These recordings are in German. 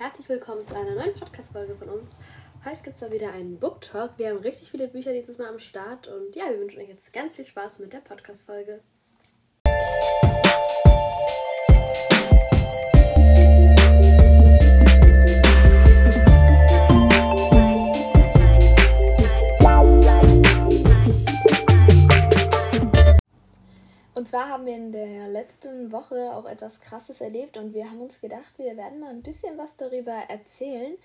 herzlich willkommen zu einer neuen Podcast-Folge von uns. Heute gibt es mal wieder einen Book Talk. Wir haben richtig viele Bücher dieses Mal am Start und ja, wir wünschen euch jetzt ganz viel Spaß mit der Podcast-Folge. Und zwar haben wir in der letzten Woche auch etwas Krasses erlebt und wir haben uns gedacht, wir werden mal ein bisschen was darüber erzählen.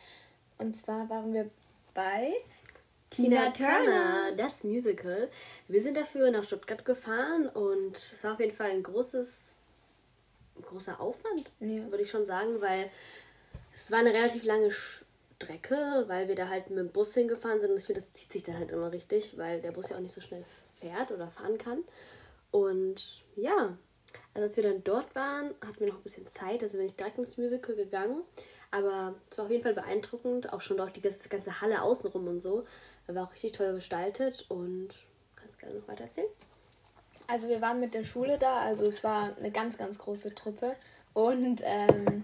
Und zwar waren wir bei Tina Turner, das Musical. Wir sind dafür nach Stuttgart gefahren und es war auf jeden Fall ein großes, großer Aufwand, Ja. würde ich schon sagen, weil es war eine relativ lange Strecke, weil wir da halt mit dem Bus hingefahren sind und ich finde, das zieht sich dann halt immer richtig, weil der Bus ja auch nicht so schnell fährt oder fahren kann. Und ja, also als wir dann dort waren, hatten wir noch ein bisschen Zeit, also bin ich direkt ins Musical gegangen. Aber es war auf jeden Fall beeindruckend, auch schon dort die ganze, Halle außenrum und so. War auch richtig toll gestaltet und kannst gerne noch weiter erzählen. Also wir waren mit der Schule da, also es war eine ganz, ganz große Truppe. Und ähm,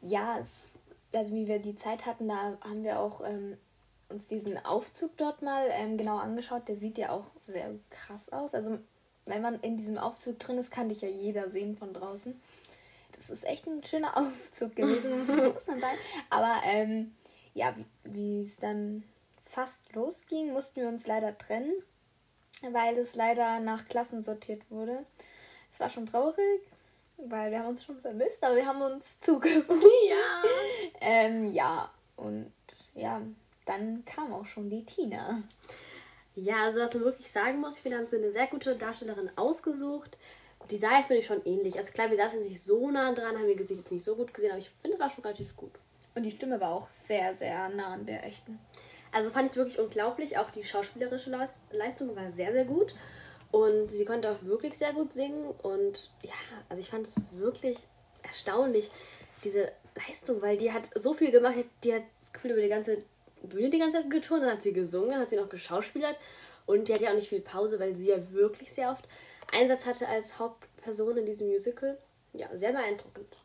ja, es, also wie wir die Zeit hatten, da haben wir auch ähm, uns diesen Aufzug dort mal ähm, genau angeschaut. Der sieht ja auch sehr krass aus. Also wenn man in diesem Aufzug drin ist, kann dich ja jeder sehen von draußen. Das ist echt ein schöner Aufzug gewesen, muss man sagen. Aber ähm, ja, wie- es dann fast losging, mussten wir uns leider trennen weil es leider nach Klassen sortiert wurde. Es war schon traurig, weil wir haben uns schon vermisst, aber wir haben uns zugewandt. Ja. ähm, ja, und ja, dann kam auch schon die Tina. Ja, also was man wirklich sagen muss, ich finde, haben sie eine sehr gute Darstellerin ausgesucht. Die ja, finde ich, schon ähnlich. Also klar, wir saßen jetzt nicht so nah dran, haben ihr Gesicht jetzt nicht so gut gesehen, aber ich finde, war schon relativ gut. Und die Stimme war auch sehr, sehr nah an der echten. Also fand ich wirklich unglaublich. Auch die schauspielerische Leis- Leistung war sehr, sehr gut. Und sie konnte auch wirklich sehr gut singen. Und ja, also ich fand es wirklich erstaunlich, diese Leistung, weil die hat so viel gemacht. Die hat das Gefühl über die ganze Bühne die ganze Zeit geturnt. Dann hat sie gesungen, dann hat sie noch geschauspielert. Und die hat ja auch nicht viel Pause, weil sie ja wirklich sehr oft Einsatz hatte als Hauptperson in diesem Musical. Ja, sehr beeindruckend.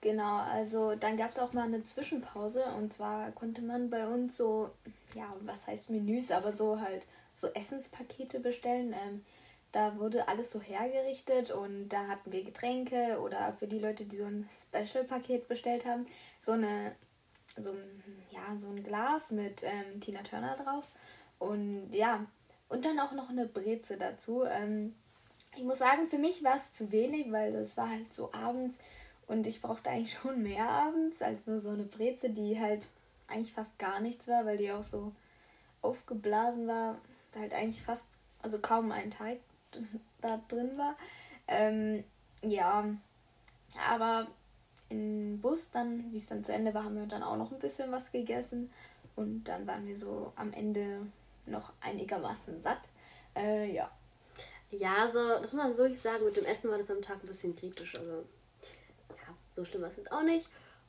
Genau, also dann gab es auch mal eine Zwischenpause und zwar konnte man bei uns so, ja, was heißt Menüs, aber so halt so Essenspakete bestellen. Ähm, da wurde alles so hergerichtet und da hatten wir Getränke oder für die Leute, die so ein Special-Paket bestellt haben, so eine, so ein, ja, so ein Glas mit ähm, Tina Turner drauf und ja, und dann auch noch eine Breze dazu. Ähm, ich muss sagen, für mich war es zu wenig, weil das war halt so abends und ich brauchte eigentlich schon mehr abends als nur so eine Breze, die halt eigentlich fast gar nichts war, weil die auch so aufgeblasen war. Halt eigentlich fast, also kaum ein Teig da drin war. Ähm, ja, aber im Bus dann, wie es dann zu Ende war, haben wir dann auch noch ein bisschen was gegessen. Und dann waren wir so am Ende noch einigermaßen satt. Äh, ja. Ja, also das muss man wirklich sagen, mit dem Essen war das am Tag ein bisschen kritisch. Also ja, so schlimm war es jetzt auch nicht.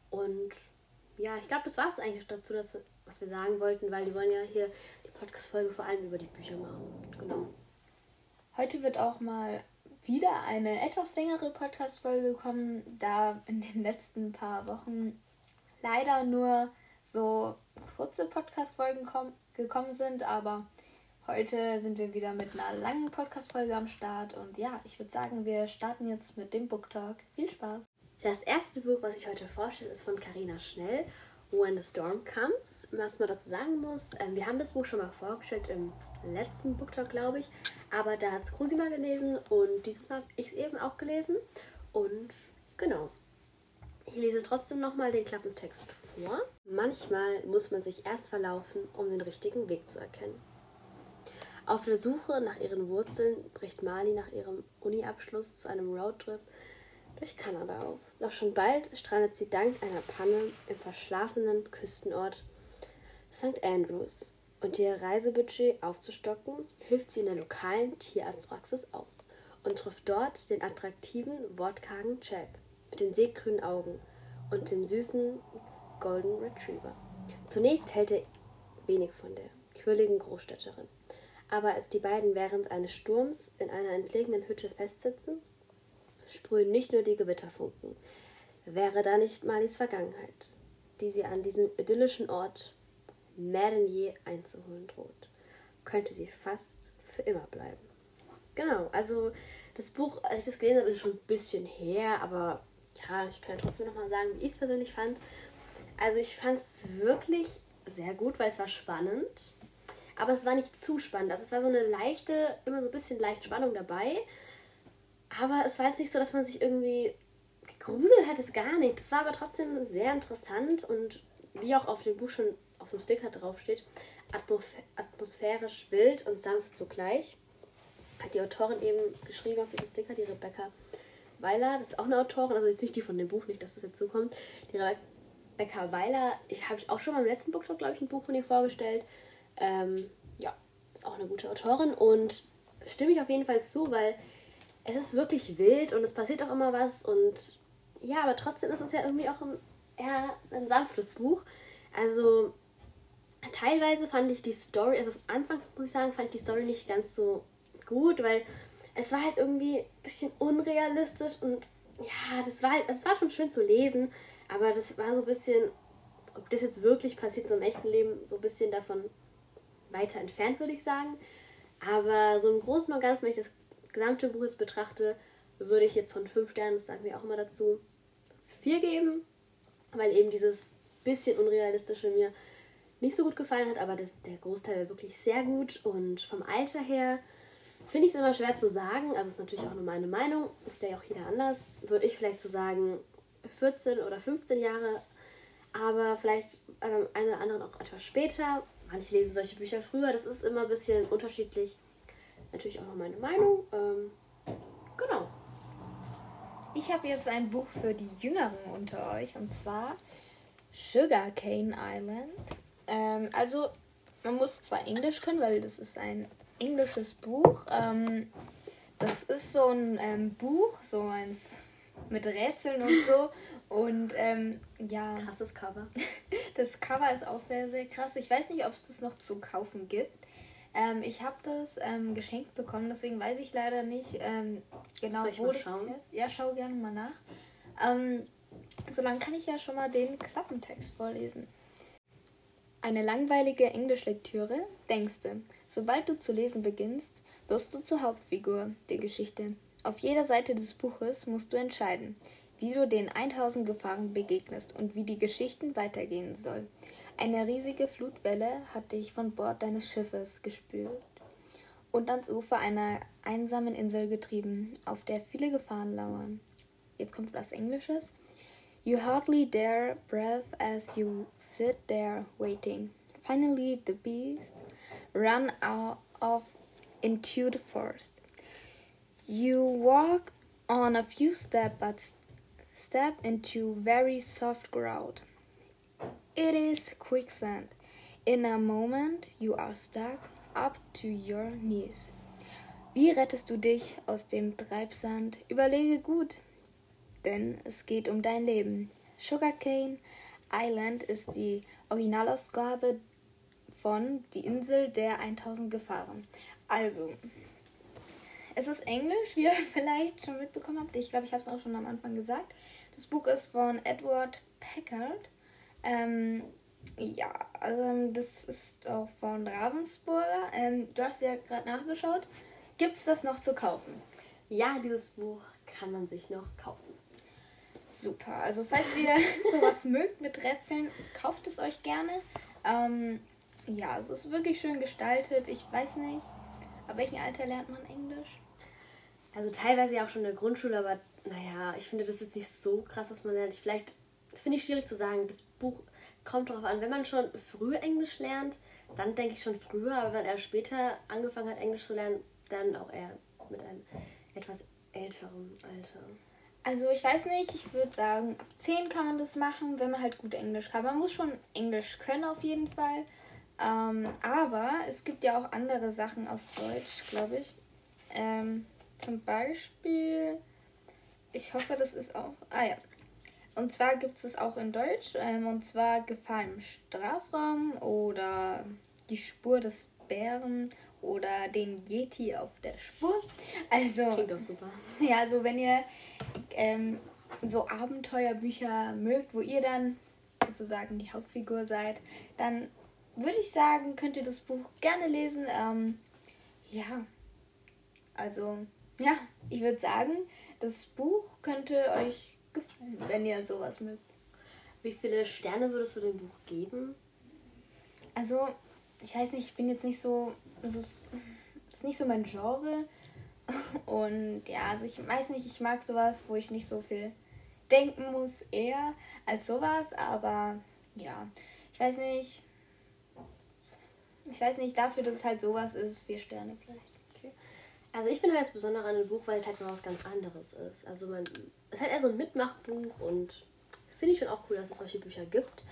Und ja, ich glaube, das war es eigentlich dazu, dass was wir sagen wollten, weil die wollen ja hier die Podcast-Folge vor allem über die Bücher machen. Genau. Heute wird auch mal wieder eine etwas längere Podcast-Folge kommen, da in den letzten paar Wochen leider nur so kurze Podcast-Folgen kom- gekommen sind, aber heute sind wir wieder mit einer langen Podcast-Folge am Start und ja, ich würde sagen, wir starten jetzt mit dem Book Talk. Viel Spaß! Das erste Buch, was ich heute vorstelle, ist von Carina Schnell, When the Storm Comes. Was man dazu sagen muss, ähm, wir haben das Buch schon mal vorgestellt im letzten Booktalk, glaube ich. Aber da hat es Krusi mal gelesen und dieses Mal habe ich es eben auch gelesen. Und genau. Ich lese trotzdem nochmal den Klappentext vor. Manchmal muss man sich erst verlaufen, um den richtigen Weg zu erkennen. Auf der Suche nach ihren Wurzeln bricht Mali nach ihrem Uni-Abschluss zu einem Roadtrip durch Kanada auf. Doch schon bald strandet sie dank einer Panne im verschlafenen Küstenort St. Andrews. Und ihr Reisebudget aufzustocken, hilft sie in der lokalen Tierarztpraxis aus und trifft dort den attraktiven, wortkargen Jack mit den seegrünen Augen und dem süßen Golden Retriever. Zunächst hält er wenig von der quirligen Großstädterin. Aber als die beiden während eines Sturms in einer entlegenen Hütte festsitzen, sprühen nicht nur die Gewitterfunken. wäre da nicht Marlies Vergangenheit, die sie an diesem idyllischen Ort Merenier einzuholen droht, könnte sie fast für immer bleiben. Genau, also das Buch, als ich das gelesen habe, ist schon ein bisschen her, aber ja, ich kann trotzdem nochmal sagen, wie ich es persönlich fand. Also ich fand es wirklich sehr gut, weil es war spannend. Aber es war nicht zu spannend. Also es war so eine leichte, immer so ein bisschen leicht Spannung dabei. Aber es war jetzt nicht so, dass man sich irgendwie gegruselt hat, es gar nicht. Es war aber trotzdem sehr interessant und wie auch auf dem Buch schon auf dem Sticker draufsteht, atmosphärisch wild und sanft zugleich. Hat die Autorin eben geschrieben auf diesem Sticker, die Rebecca Weiler. Das ist auch eine Autorin, also jetzt nicht die von dem Buch, nicht, dass das jetzt zukommt. Die Rebecca Weiler, ich habe ich auch schon beim letzten Buchtalk, glaube ich, ein Buch von ihr vorgestellt. Ähm, ja, ist auch eine gute Autorin und stimme ich auf jeden Fall zu, weil es ist wirklich wild und es passiert auch immer was und ja, aber trotzdem ist es ja irgendwie auch ein, eher ein sanftes Buch. Also teilweise fand ich die Story, also anfangs muss ich sagen, fand ich die Story nicht ganz so gut, weil es war halt irgendwie ein bisschen unrealistisch und ja, das war halt, es war schon schön zu lesen, aber das war so ein bisschen, ob das jetzt wirklich passiert, so im echten Leben, so ein bisschen davon weiter entfernt, würde ich sagen. Aber so im Großen und Ganzen, wenn ich das gesamte Buch jetzt betrachte, würde ich jetzt von fünf Sternen, das sagen wir auch immer dazu, vier geben, weil eben dieses bisschen unrealistische mir nicht so gut gefallen hat, aber das, der Großteil war wirklich sehr gut und vom Alter her finde ich es immer schwer zu sagen, also ist natürlich auch nur meine Meinung, ist ja auch jeder anders, würde ich vielleicht so sagen 14 oder 15 Jahre, aber vielleicht beim einen oder anderen auch etwas später. Manche lesen solche Bücher früher, das ist immer ein bisschen unterschiedlich. Natürlich auch noch meine Meinung. Ähm, genau. Ich habe jetzt ein Buch für die Jüngeren unter euch und zwar Sugarcane Island. Ähm, also, man muss zwar Englisch können, weil das ist ein englisches Buch. Ähm, das ist so ein ähm, Buch, so eins mit Rätseln und so. Und ähm, ja. Krasses Cover. Das Cover ist auch sehr, sehr krass. Ich weiß nicht, ob es das noch zu kaufen gibt. Ähm, ich habe das ähm, geschenkt bekommen, deswegen weiß ich leider nicht ähm, genau, wo das schauen? ist. Ja, schau gerne mal nach. Ähm, so lange kann ich ja schon mal den Klappentext vorlesen. Eine langweilige Englischlektüre, denkst du. Sobald du zu lesen beginnst, wirst du zur Hauptfigur der Geschichte. Auf jeder Seite des Buches musst du entscheiden, wie du den 1000 Gefahren begegnest und wie die Geschichten weitergehen soll. Eine riesige Flutwelle hat dich von Bord deines Schiffes gespült und ans Ufer einer einsamen Insel getrieben, auf der viele Gefahren lauern. Jetzt kommt was Englisches. You hardly dare breathe as you sit there waiting. Finally, the beast ran out of into the forest. You walk on a few steps, but step into very soft ground. It is quicksand. In a moment you are stuck up to your knees. Wie rettest du dich aus dem Treibsand? Überlege gut denn es geht um dein Leben. Sugarcane Island ist die Originalausgabe von Die Insel der 1000 Gefahren. Also, es ist Englisch, wie ihr vielleicht schon mitbekommen habt. Ich glaube, ich habe es auch schon am Anfang gesagt. Das Buch ist von Edward Packard. Ähm, ja, also das ist auch von Ravensburger. Ähm, du hast ja gerade nachgeschaut. Gibt es das noch zu kaufen? Ja, dieses Buch kann man sich noch kaufen. Super. Also falls ihr sowas mögt mit Rätseln, kauft es euch gerne. Ähm, ja, also es ist wirklich schön gestaltet. Ich weiß nicht, ab welchem Alter lernt man Englisch? Also teilweise ja auch schon in der Grundschule, aber naja, ich finde das ist nicht so krass, dass man lernt. Ich vielleicht, das finde ich schwierig zu sagen. Das Buch kommt darauf an, wenn man schon früh Englisch lernt, dann denke ich schon früher, aber wenn erst später angefangen hat, Englisch zu lernen, dann auch eher mit einem etwas älteren Alter. Also ich weiß nicht, ich würde sagen, ab 10 kann man das machen, wenn man halt gut Englisch kann. Man muss schon Englisch können auf jeden Fall. Ähm, aber es gibt ja auch andere Sachen auf Deutsch, glaube ich. Ähm, zum Beispiel, ich hoffe, das ist auch. Ah ja. Und zwar gibt es auch in Deutsch. Ähm, und zwar Gefahr im Strafraum oder Die Spur des Bären oder den Yeti auf der Spur. Also. Klingt doch super. Ja, also wenn ihr ähm, so Abenteuerbücher mögt, wo ihr dann sozusagen die Hauptfigur seid, dann würde ich sagen, könnt ihr das Buch gerne lesen. Ähm, ja, also ja, ich würde sagen, das Buch könnte euch gefallen, wenn ihr sowas mögt. Wie viele Sterne würdest du dem Buch geben? Also, ich weiß nicht, ich bin jetzt nicht so. Das ist, das ist nicht so mein Genre. Und ja, also ich weiß nicht, ich mag sowas, wo ich nicht so viel denken muss, eher als sowas. Aber ja, ich weiß nicht. Ich weiß nicht, dafür, dass es halt sowas ist, vier Sterne vielleicht. Also ich finde halt das Besondere an dem Buch, weil es halt mal was ganz anderes ist. Also man, es ist halt eher so ein Mitmachbuch und finde ich schon auch cool, dass es solche Bücher gibt.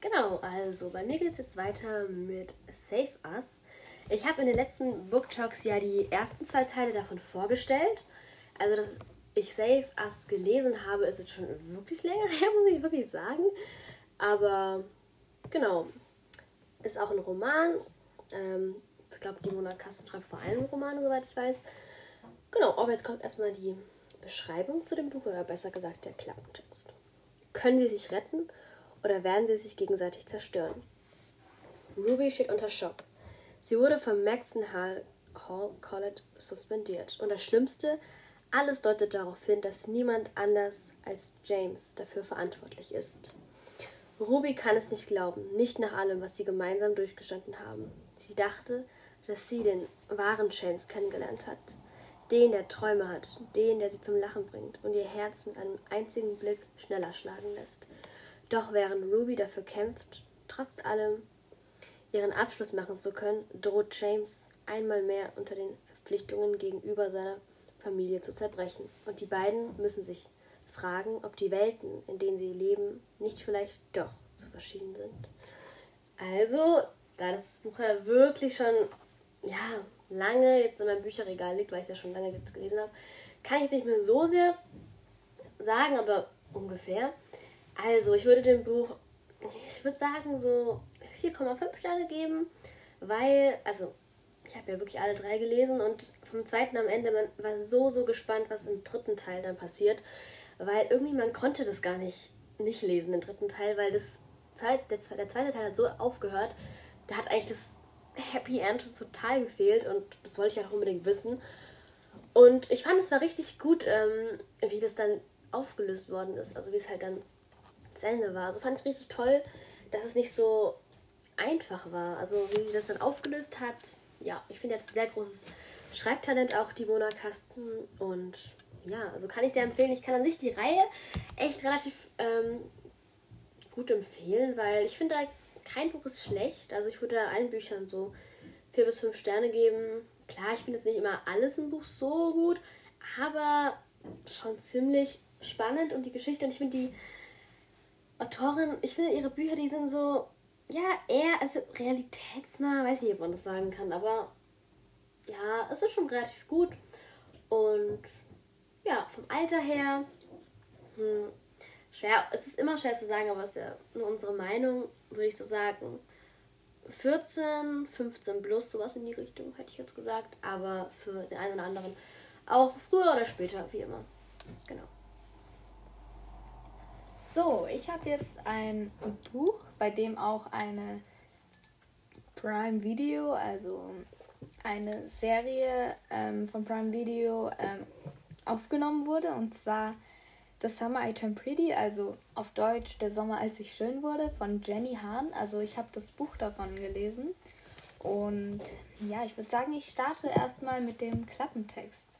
Genau, also bei mir geht es jetzt weiter mit Save Us. Ich habe in den letzten Book Talks ja die ersten zwei Teile davon vorgestellt. Also, dass ich Save Us gelesen habe, ist jetzt schon wirklich länger her, muss ich wirklich sagen. Aber genau, ist auch ein Roman. Ähm, ich glaube, die Mona Kasten schreibt vor allem Romane, soweit ich weiß. Genau, aber jetzt kommt erstmal die Beschreibung zu dem Buch oder besser gesagt der Klappentext. Können sie sich retten oder werden sie sich gegenseitig zerstören? Ruby steht unter Schock. Sie wurde vom Maxon Hall, Hall College suspendiert. Und das Schlimmste, alles deutet darauf hin, dass niemand anders als James dafür verantwortlich ist. Ruby kann es nicht glauben, nicht nach allem, was sie gemeinsam durchgestanden haben. Sie dachte, dass sie den wahren James kennengelernt hat. Den, der Träume hat, den, der sie zum Lachen bringt und ihr Herz mit einem einzigen Blick schneller schlagen lässt. Doch während Ruby dafür kämpft, trotz allem ihren Abschluss machen zu können, droht James einmal mehr unter den Verpflichtungen gegenüber seiner Familie zu zerbrechen. Und die beiden müssen sich fragen, ob die Welten, in denen sie leben, nicht vielleicht doch zu verschieden sind. Also, da das Buch ja wirklich schon ja, lange jetzt in meinem Bücherregal liegt, weil ich es ja schon lange jetzt gelesen habe, kann ich jetzt nicht mehr so sehr sagen, aber ungefähr. Also, ich würde dem Buch, ich würde sagen, so 4,5 Sterne geben, weil, also, ich habe ja wirklich alle drei gelesen und vom zweiten am Ende, man war so, so gespannt, was im dritten Teil dann passiert, weil irgendwie man konnte das gar nicht, nicht lesen, den dritten Teil, weil das der, zweite Teil hat so aufgehört, da hat eigentlich das Happy End total gefehlt und das wollte ich auch unbedingt wissen. Und ich fand es war richtig gut, ähm, wie das dann aufgelöst worden ist, also wie es halt dann zu Ende war. Also fand ich richtig toll, dass es nicht so einfach war. Also wie sie das dann aufgelöst hat. Ja, ich finde, er hat sehr großes Schreibtalent auch, die Mona Kasten. Und ja, also kann ich sehr empfehlen. Ich kann an sich die Reihe echt relativ ähm, gut empfehlen, weil ich finde, kein Buch ist schlecht. Also ich würde allen Büchern so vier bis fünf Sterne geben. Klar, ich finde jetzt nicht immer alles im Buch so gut, aber schon ziemlich spannend und die Geschichte und ich finde die Autorin, ich finde ihre Bücher, die sind so, ja, eher, also realitätsnah, weiß nicht, ob man das sagen kann, aber ja, es ist schon relativ gut und ja, vom Alter her, hm, schwer, es ist immer schwer zu sagen, aber es ist ja nur unsere Meinung, würde ich so sagen. 14, 15 plus, sowas in die Richtung, hätte ich jetzt gesagt. Aber für den einen oder anderen auch früher oder später, wie immer. Genau. So, ich habe jetzt ein Buch, bei dem auch eine Prime Video, also eine Serie ähm, von Prime Video ähm, aufgenommen wurde. Und zwar The Summer I Turned Pretty, also auf Deutsch Der Sommer, als ich schön wurde, von Jenny Hahn. Also ich habe das Buch davon gelesen. Und ja, ich würde sagen, ich starte erstmal mit dem Klappentext.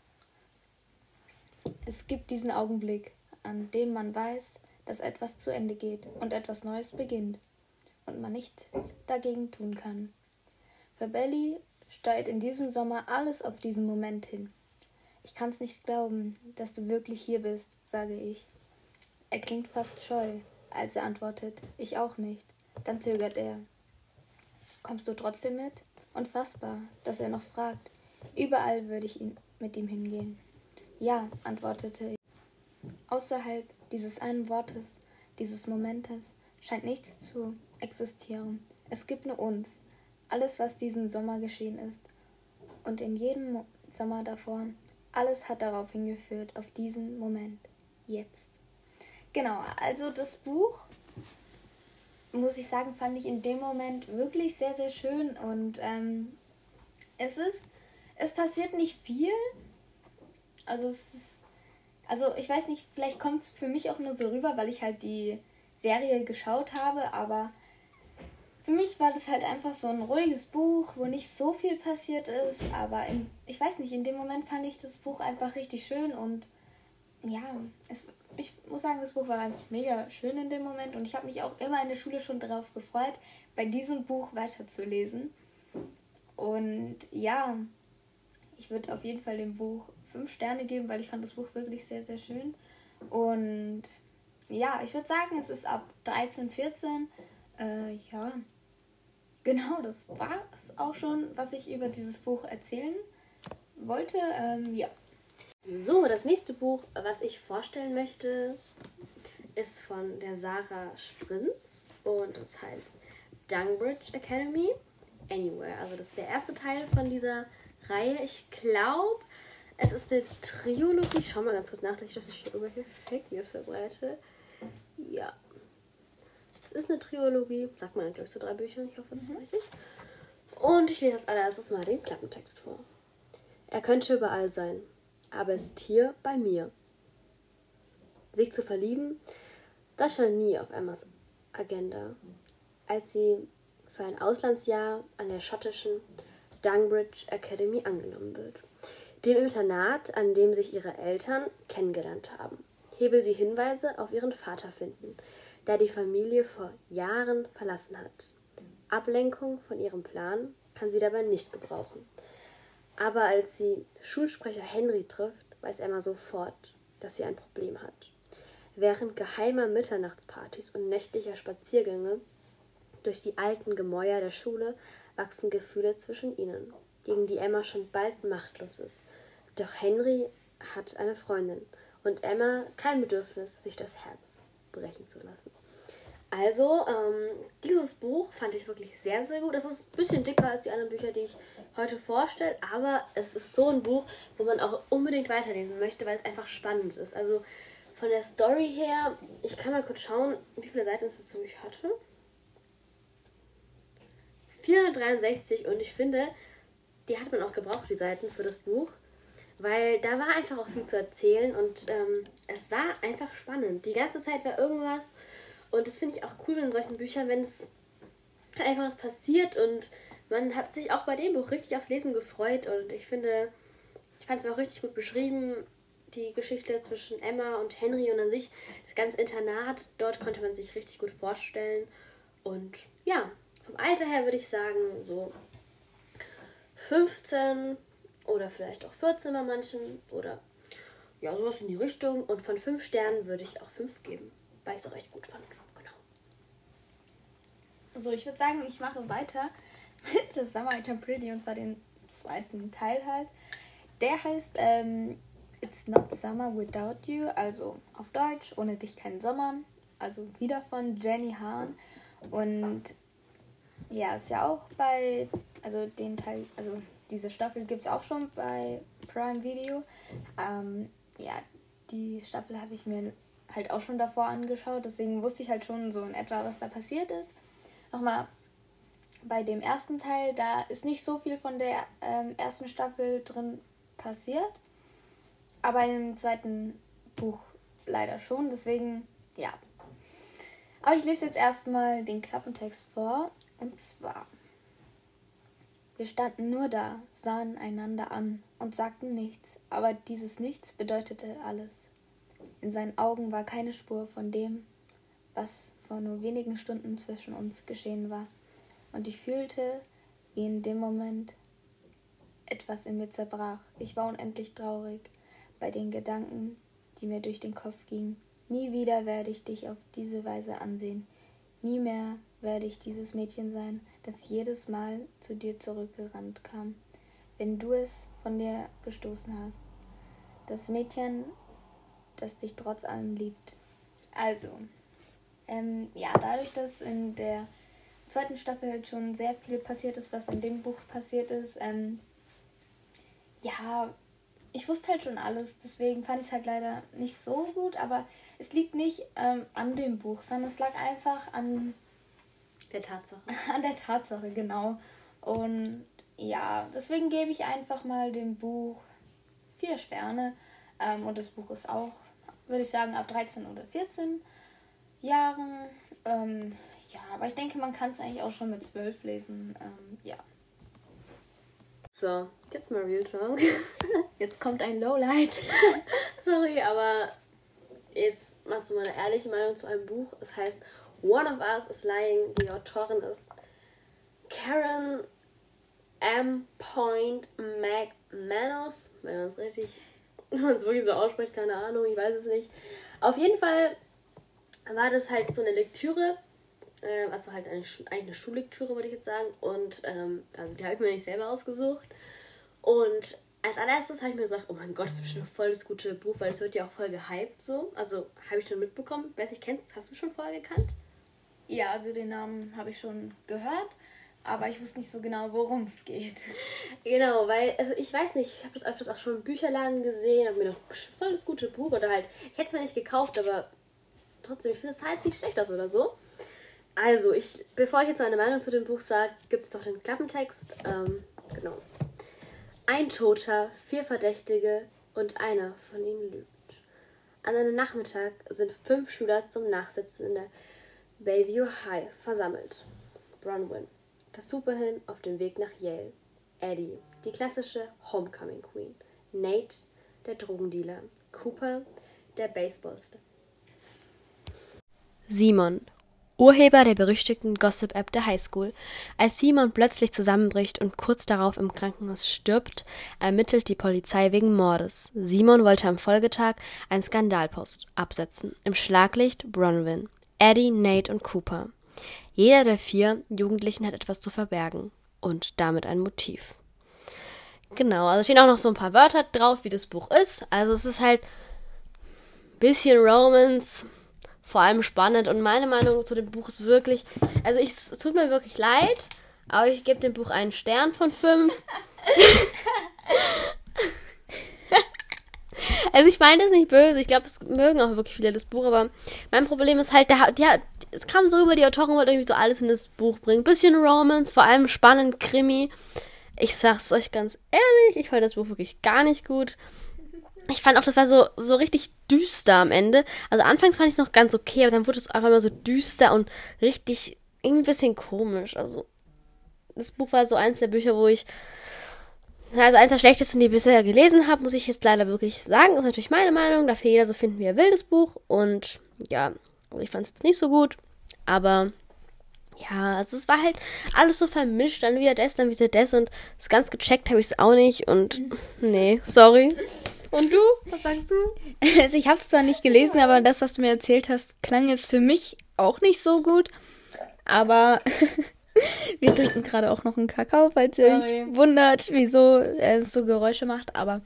Es gibt diesen Augenblick, an dem man weiß, dass etwas zu Ende geht und etwas Neues beginnt und man nichts dagegen tun kann. Für Belly steuert in diesem Sommer alles auf diesen Moment hin. Ich kann's nicht glauben, dass du wirklich hier bist, sage ich. Er klingt fast scheu, als er antwortet, ich auch nicht. Dann zögert er. Kommst du trotzdem mit? Unfassbar, dass er noch fragt. Überall würde ich ihn mit ihm hingehen. Ja, antwortete ich. Außerhalb dieses einen Wortes, dieses Momentes, scheint nichts zu existieren. Es gibt nur uns, alles, was diesen Sommer geschehen ist. Und in jedem Sommer davor alles hat darauf hingeführt, auf diesen Moment. Jetzt. Genau, also das Buch, muss ich sagen, fand ich in dem Moment wirklich sehr, sehr schön. Und ähm, es ist, es passiert nicht viel. Also es ist, also ich weiß nicht, vielleicht kommt es für mich auch nur so rüber, weil ich halt die Serie geschaut habe, aber für mich war das halt einfach so ein ruhiges Buch, wo nicht so viel passiert ist, aber in, ich weiß nicht, in dem Moment fand ich das Buch einfach richtig schön und ja, es, ich muss sagen, das Buch war einfach mega schön in dem Moment und ich habe mich auch immer in der Schule schon darauf gefreut, bei diesem Buch weiterzulesen. Und ja, ich würde auf jeden Fall dem Buch fünf Sterne geben, weil ich fand das Buch wirklich sehr, sehr schön. Und ja, ich würde sagen, es ist ab 13, 14. Äh, ja, genau, das war es auch schon, was ich über dieses Buch erzählen wollte. Ähm, ja. So, das nächste Buch, was ich vorstellen möchte, ist von der Sarah Sprinz und es heißt Dunbridge Academy Anywhere. Also das ist der erste Teil von dieser Reihe. Ich glaube, es ist eine Triologie. Schau mal ganz kurz nach, dass ich hier irgendwelche Fake News verbreite. Ja. Es ist eine Triologie. Sagt man, glaube ich, zu drei Büchern. Ich hoffe, das ist mhm. richtig. Und ich lese als allererstes mal den Klappentext vor. Er könnte überall sein, aber ist hier bei mir. Sich zu verlieben, das stand nie auf Emmas Agenda. Als sie für ein Auslandsjahr an der schottischen Dunbridge Academy angenommen wird, dem Internat, an dem sich ihre Eltern kennengelernt haben. Hebel sie Hinweise auf ihren Vater finden, der die Familie vor Jahren verlassen hat. Ablenkung von ihrem Plan kann sie dabei nicht gebrauchen. Aber als sie Schulsprecher Henry trifft, weiß Emma sofort, dass sie ein Problem hat. Während geheimer Mitternachtspartys und nächtlicher Spaziergänge durch die alten Gemäuer der Schule wachsen Gefühle zwischen ihnen, gegen die Emma schon bald machtlos ist. Doch Henry hat eine Freundin und Emma kein Bedürfnis, sich das Herz brechen zu lassen. Also, ähm, dieses Buch fand ich wirklich sehr, sehr gut. Es ist ein bisschen dicker als die anderen Bücher, die ich heute vorstelle, aber es ist so ein Buch, wo man auch unbedingt weiterlesen möchte, weil es einfach spannend ist. Also von der Story her, ich kann mal kurz schauen, wie viele Seiten es jetzt wirklich hatte. 463 und ich finde, die hat man auch gebraucht, die Seiten für das Buch, weil da war einfach auch viel zu erzählen und ähm, es war einfach spannend. Die ganze Zeit war irgendwas und das finde ich auch cool in solchen Büchern, wenn es einfach was passiert und man hat sich auch bei dem Buch richtig aufs Lesen gefreut und ich finde, ich fand es auch richtig gut beschrieben, die Geschichte zwischen Emma und Henry und an sich das ganze Internat, dort konnte man sich richtig gut vorstellen und ja, vom Alter her würde ich sagen, so 15 oder vielleicht auch 14 bei manchen oder ja, sowas in die Richtung. Und von 5 Sternen würde ich auch 5 geben, weil ich es auch echt gut fand. Genau. So, ich würde sagen, ich mache weiter mit The Summer I Pretty und zwar den zweiten Teil halt. Der heißt ähm, It's Not Summer Without You, also auf Deutsch, ohne dich kein Sommer. Also wieder von Jenny Hahn. Und ja, ist ja auch bei, also den Teil, also diese Staffel gibt es auch schon bei Prime Video. Ähm, ja, die Staffel habe ich mir halt auch schon davor angeschaut, deswegen wusste ich halt schon so in etwa, was da passiert ist. Nochmal bei dem ersten Teil, da ist nicht so viel von der ähm, ersten Staffel drin passiert, aber im zweiten Buch leider schon, deswegen ja. Aber ich lese jetzt erstmal den Klappentext vor und zwar, wir standen nur da, sahen einander an und sagten nichts, aber dieses Nichts bedeutete alles. In seinen Augen war keine Spur von dem, was vor nur wenigen Stunden zwischen uns geschehen war, und ich fühlte, wie in dem Moment etwas in mir zerbrach. Ich war unendlich traurig bei den Gedanken, die mir durch den Kopf gingen. Nie wieder werde ich dich auf diese Weise ansehen. Nie mehr werde ich dieses Mädchen sein, das jedes Mal zu dir zurückgerannt kam, wenn du es von dir gestoßen hast. Das Mädchen, das dich trotz allem liebt. Also, ähm, ja, dadurch, dass in der zweiten Staffel halt schon sehr viel passiert ist, was in dem Buch passiert ist, ähm, ja, ich wusste halt schon alles, deswegen fand ich es halt leider nicht so gut, aber es liegt nicht ähm, an dem Buch, sondern es lag einfach an der Tatsache. An der Tatsache, genau. Und ja, deswegen gebe ich einfach mal dem Buch vier Sterne. Ähm, und das Buch ist auch, würde ich sagen, ab 13 oder 14 Jahren. Ähm, ja, aber ich denke, man kann es eigentlich auch schon mit 12 lesen. Ähm, ja. So, jetzt mal Real Talk. jetzt kommt ein Lowlight. Sorry, aber jetzt machst du mal eine ehrliche Meinung zu einem Buch. Es heißt One of Us is Lying. Die Autorin ist Karen M. Point McManus, wenn man es richtig, wenn wirklich so ausspricht, keine Ahnung, ich weiß es nicht. Auf jeden Fall war das halt so eine Lektüre, äh, also halt eine, eine Schullektüre, würde ich jetzt sagen. Und ähm, also die habe ich mir nicht selber ausgesucht. Und als allererstes habe ich mir gesagt, oh mein Gott, das ist bestimmt voll das gute Buch, weil es wird ja auch voll gehypt so. Also habe ich schon mitbekommen. Weiß ich, kennst hast du schon vorher gekannt? Ja, also den Namen habe ich schon gehört, aber ich wusste nicht so genau, worum es geht. Genau, weil, also ich weiß nicht, ich habe das öfters auch schon im Bücherladen gesehen, habe mir noch voll das gute Buch oder halt, ich hätte es mir nicht gekauft, aber trotzdem, ich finde es halt nicht schlecht aus oder so. Also, ich, bevor ich jetzt eine Meinung zu dem Buch sage, gibt es doch den Klappentext. Ähm, genau. Ein Toter, vier Verdächtige und einer von ihnen lügt. An einem Nachmittag sind fünf Schüler zum Nachsitzen in der Bayview High versammelt. Bronwyn, das Superhin auf dem Weg nach Yale. Eddie, die klassische Homecoming Queen. Nate, der Drogendealer. Cooper, der Baseballstar. Simon, Urheber der berüchtigten Gossip-App der Highschool. Als Simon plötzlich zusammenbricht und kurz darauf im Krankenhaus stirbt, ermittelt die Polizei wegen Mordes. Simon wollte am Folgetag einen Skandalpost absetzen. Im Schlaglicht Bronwyn. Eddie, Nate und Cooper. Jeder der vier Jugendlichen hat etwas zu verbergen und damit ein Motiv. Genau, also stehen auch noch so ein paar Wörter drauf, wie das Buch ist. Also es ist halt bisschen Romance, vor allem spannend und meine Meinung zu dem Buch ist wirklich, also ich, es tut mir wirklich leid, aber ich gebe dem Buch einen Stern von fünf. Also ich meine das nicht böse. Ich glaube, es mögen auch wirklich viele das Buch, aber mein Problem ist halt, der, der, es kam so über die Autorin, wollte irgendwie so alles in das Buch bringen. Bisschen Romance, vor allem spannend, Krimi. Ich sag's euch ganz ehrlich, ich fand das Buch wirklich gar nicht gut. Ich fand auch, das war so, so richtig düster am Ende. Also anfangs fand ich es noch ganz okay, aber dann wurde es einfach mal so düster und richtig irgendwie ein bisschen komisch. Also das Buch war so eins der Bücher, wo ich also eins der schlechtesten, die ich bisher gelesen habe, muss ich jetzt leider wirklich sagen. Ist natürlich meine Meinung. Dafür jeder so finden, wie er will, Buch. Und ja, also ich fand es jetzt nicht so gut. Aber ja, also es war halt alles so vermischt. Dann wieder das, dann wieder das. Und das ganz gecheckt habe ich es auch nicht. Und nee, sorry. Und du? Was sagst du? Also ich habe es zwar nicht gelesen, aber das, was du mir erzählt hast, klang jetzt für mich auch nicht so gut. Aber Wir trinken gerade auch noch einen Kakao, falls ihr Sorry. euch wundert, wieso er so Geräusche macht. Aber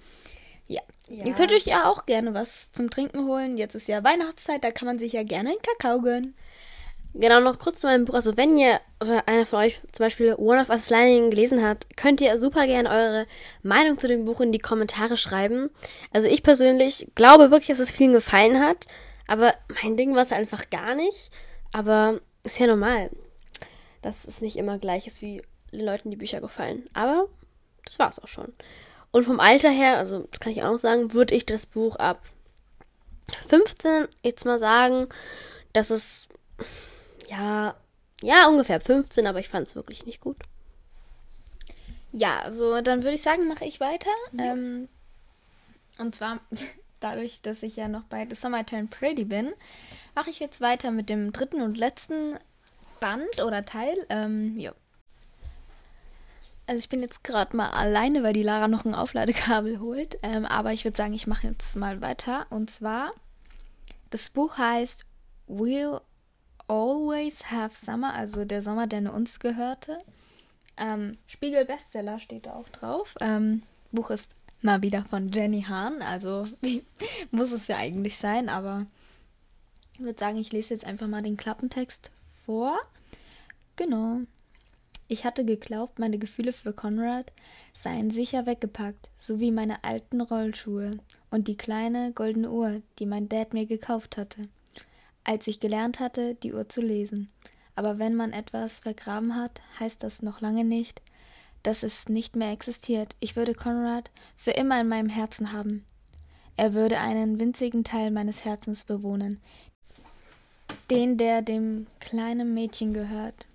ja. ja. ihr könnt euch ja auch gerne was zum Trinken holen. Jetzt ist ja Weihnachtszeit, da kann man sich ja gerne einen Kakao gönnen. Genau, noch kurz zu meinem Buch. Also, wenn ihr oder einer von euch zum Beispiel One of Us Lining gelesen hat, könnt ihr super gerne eure Meinung zu dem Buch in die Kommentare schreiben. Also, ich persönlich glaube wirklich, dass es vielen gefallen hat. Aber mein Ding war es einfach gar nicht. Aber ist ja normal dass es nicht immer gleich ist, wie den Leuten die Bücher gefallen. Aber das war es auch schon. Und vom Alter her, also das kann ich auch noch sagen, würde ich das Buch ab 15 jetzt mal sagen, dass es ja, ja, ungefähr 15, aber ich fand es wirklich nicht gut. Ja, also dann würde ich sagen, mache ich weiter. Ja. Ähm, und zwar dadurch, dass ich ja noch bei The Summertime Pretty bin, mache ich jetzt weiter mit dem dritten und letzten Band oder Teil. Ähm, ja. Also ich bin jetzt gerade mal alleine, weil die Lara noch ein Aufladekabel holt. Ähm, aber ich würde sagen, ich mache jetzt mal weiter. Und zwar, das Buch heißt We'll Always Have Summer, also der Sommer, der nur uns gehörte. Ähm, Spiegel Bestseller steht da auch drauf. Ähm, Buch ist mal wieder von Jenny Hahn, also muss es ja eigentlich sein, aber ich würde sagen, ich lese jetzt einfach mal den Klappentext vor. Genau. Ich hatte geglaubt, meine Gefühle für Conrad seien sicher weggepackt, sowie meine alten Rollschuhe und die kleine goldene Uhr, die mein Dad mir gekauft hatte, als ich gelernt hatte, die Uhr zu lesen. Aber wenn man etwas vergraben hat, heißt das noch lange nicht, dass es nicht mehr existiert. Ich würde Conrad für immer in meinem Herzen haben. Er würde einen winzigen Teil meines Herzens bewohnen, den der dem kleinen Mädchen gehört,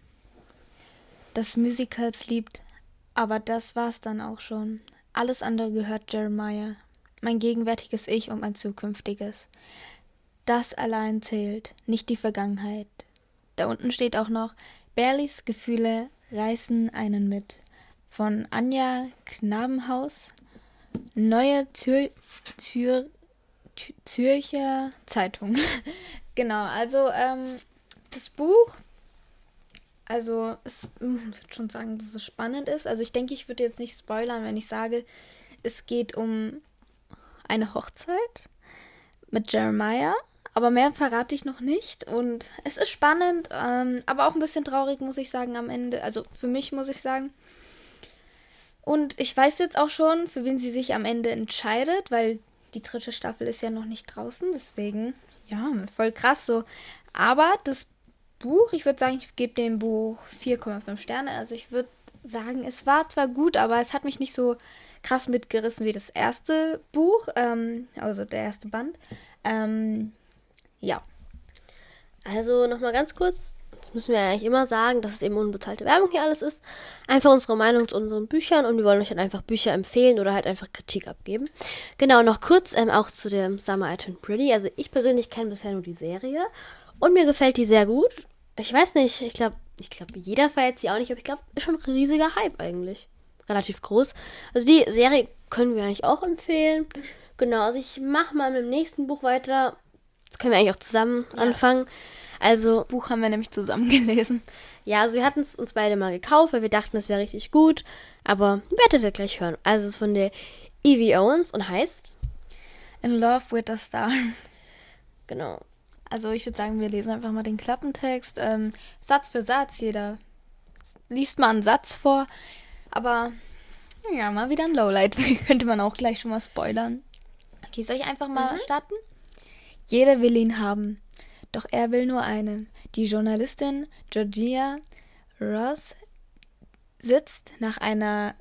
das Musicals liebt, aber das war's dann auch schon. Alles andere gehört Jeremiah, mein gegenwärtiges Ich und mein zukünftiges. Das allein zählt, nicht die Vergangenheit. Da unten steht auch noch, Berlis Gefühle reißen einen mit. Von Anja Knabenhaus, Neue Zür Zür Zürcher Zeitung. genau, also ähm, das Buch also, es hm, ich würde schon sagen, dass es spannend ist. Also, ich denke, ich würde jetzt nicht spoilern, wenn ich sage, es geht um eine Hochzeit mit Jeremiah. Aber mehr verrate ich noch nicht. Und es ist spannend, ähm, aber auch ein bisschen traurig, muss ich sagen, am Ende. Also, für mich muss ich sagen. Und ich weiß jetzt auch schon, für wen sie sich am Ende entscheidet, weil die dritte Staffel ist ja noch nicht draußen. Deswegen, ja, voll krass so. Aber das Buch. Ich würde sagen, ich gebe dem Buch 4,5 Sterne. Also ich würde sagen, es war zwar gut, aber es hat mich nicht so krass mitgerissen wie das erste Buch, ähm, also der erste Band. Ähm, ja. Also nochmal ganz kurz, müssen wir eigentlich immer sagen, dass es eben unbezahlte Werbung hier alles ist. Einfach unsere Meinung zu unseren Büchern und wir wollen euch halt einfach Bücher empfehlen oder halt einfach Kritik abgeben. Genau, noch kurz ähm, auch zu dem Summer I Turned Pretty. Also ich persönlich kenne bisher nur die Serie und mir gefällt die sehr gut. Ich weiß nicht, ich glaube, ich glaube, jeder feiert sie auch nicht, aber ich glaube, ist schon ein riesiger Hype eigentlich. Relativ groß. Also die Serie können wir eigentlich auch empfehlen. Genau, also ich mache mal mit dem nächsten Buch weiter. Das können wir eigentlich auch zusammen ja. anfangen. Also, das Buch haben wir nämlich zusammen gelesen. Ja, also wir hatten es uns beide mal gekauft, weil wir dachten, es wäre richtig gut. Aber werdet ihr gleich hören. Also es ist von der Evie Owens und heißt In Love with a Star. Genau. Also ich würde sagen, wir lesen einfach mal den Klappentext. Ähm, Satz für Satz, jeder liest mal einen Satz vor. Aber ja, mal wieder ein Lowlight. Könnte man auch gleich schon mal spoilern. Okay, soll ich einfach mal mhm. starten? Jeder will ihn haben. Doch er will nur eine. Die Journalistin Georgia Ross sitzt nach einer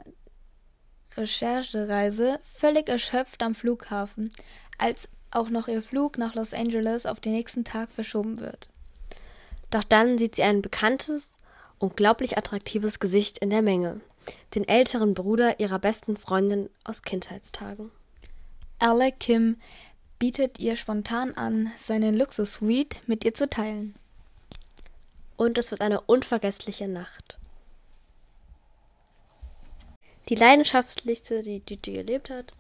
Recherchereise völlig erschöpft am Flughafen, als auch noch ihr Flug nach Los Angeles auf den nächsten Tag verschoben wird. Doch dann sieht sie ein bekanntes, unglaublich attraktives Gesicht in der Menge, den älteren Bruder ihrer besten Freundin aus Kindheitstagen. Alec Kim bietet ihr spontan an, seine Luxussuite mit ihr zu teilen. Und es wird eine unvergessliche Nacht. Die leidenschaftlichste, die Gigi gelebt hat,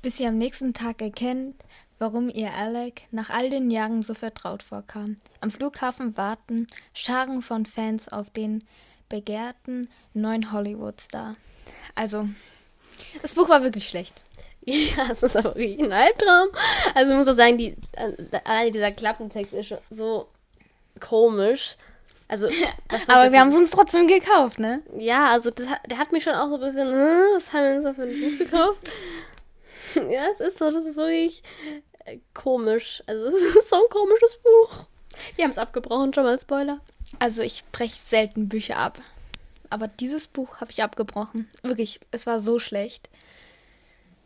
bis sie am nächsten Tag erkennt, warum ihr Alec nach all den Jahren so vertraut vorkam. Am Flughafen warten Scharen von Fans auf den begehrten neuen Hollywood-Star. Also, das Buch war wirklich schlecht. Ja, es ist aber wirklich ein Albtraum. Also, ich muss auch sagen, die, äh, allein dieser Klappentext ist so komisch. Also, aber wir haben es uns trotzdem gekauft, ne? Ja, also das, der hat mich schon auch so ein bisschen, was haben wir uns da für ein Buch gekauft? ja, es ist so, das ist wirklich äh, komisch. Also, es ist so ein komisches Buch. Wir haben es abgebrochen, schon mal Spoiler. Also, ich breche selten Bücher ab. Aber dieses Buch habe ich abgebrochen. Wirklich, es war so schlecht.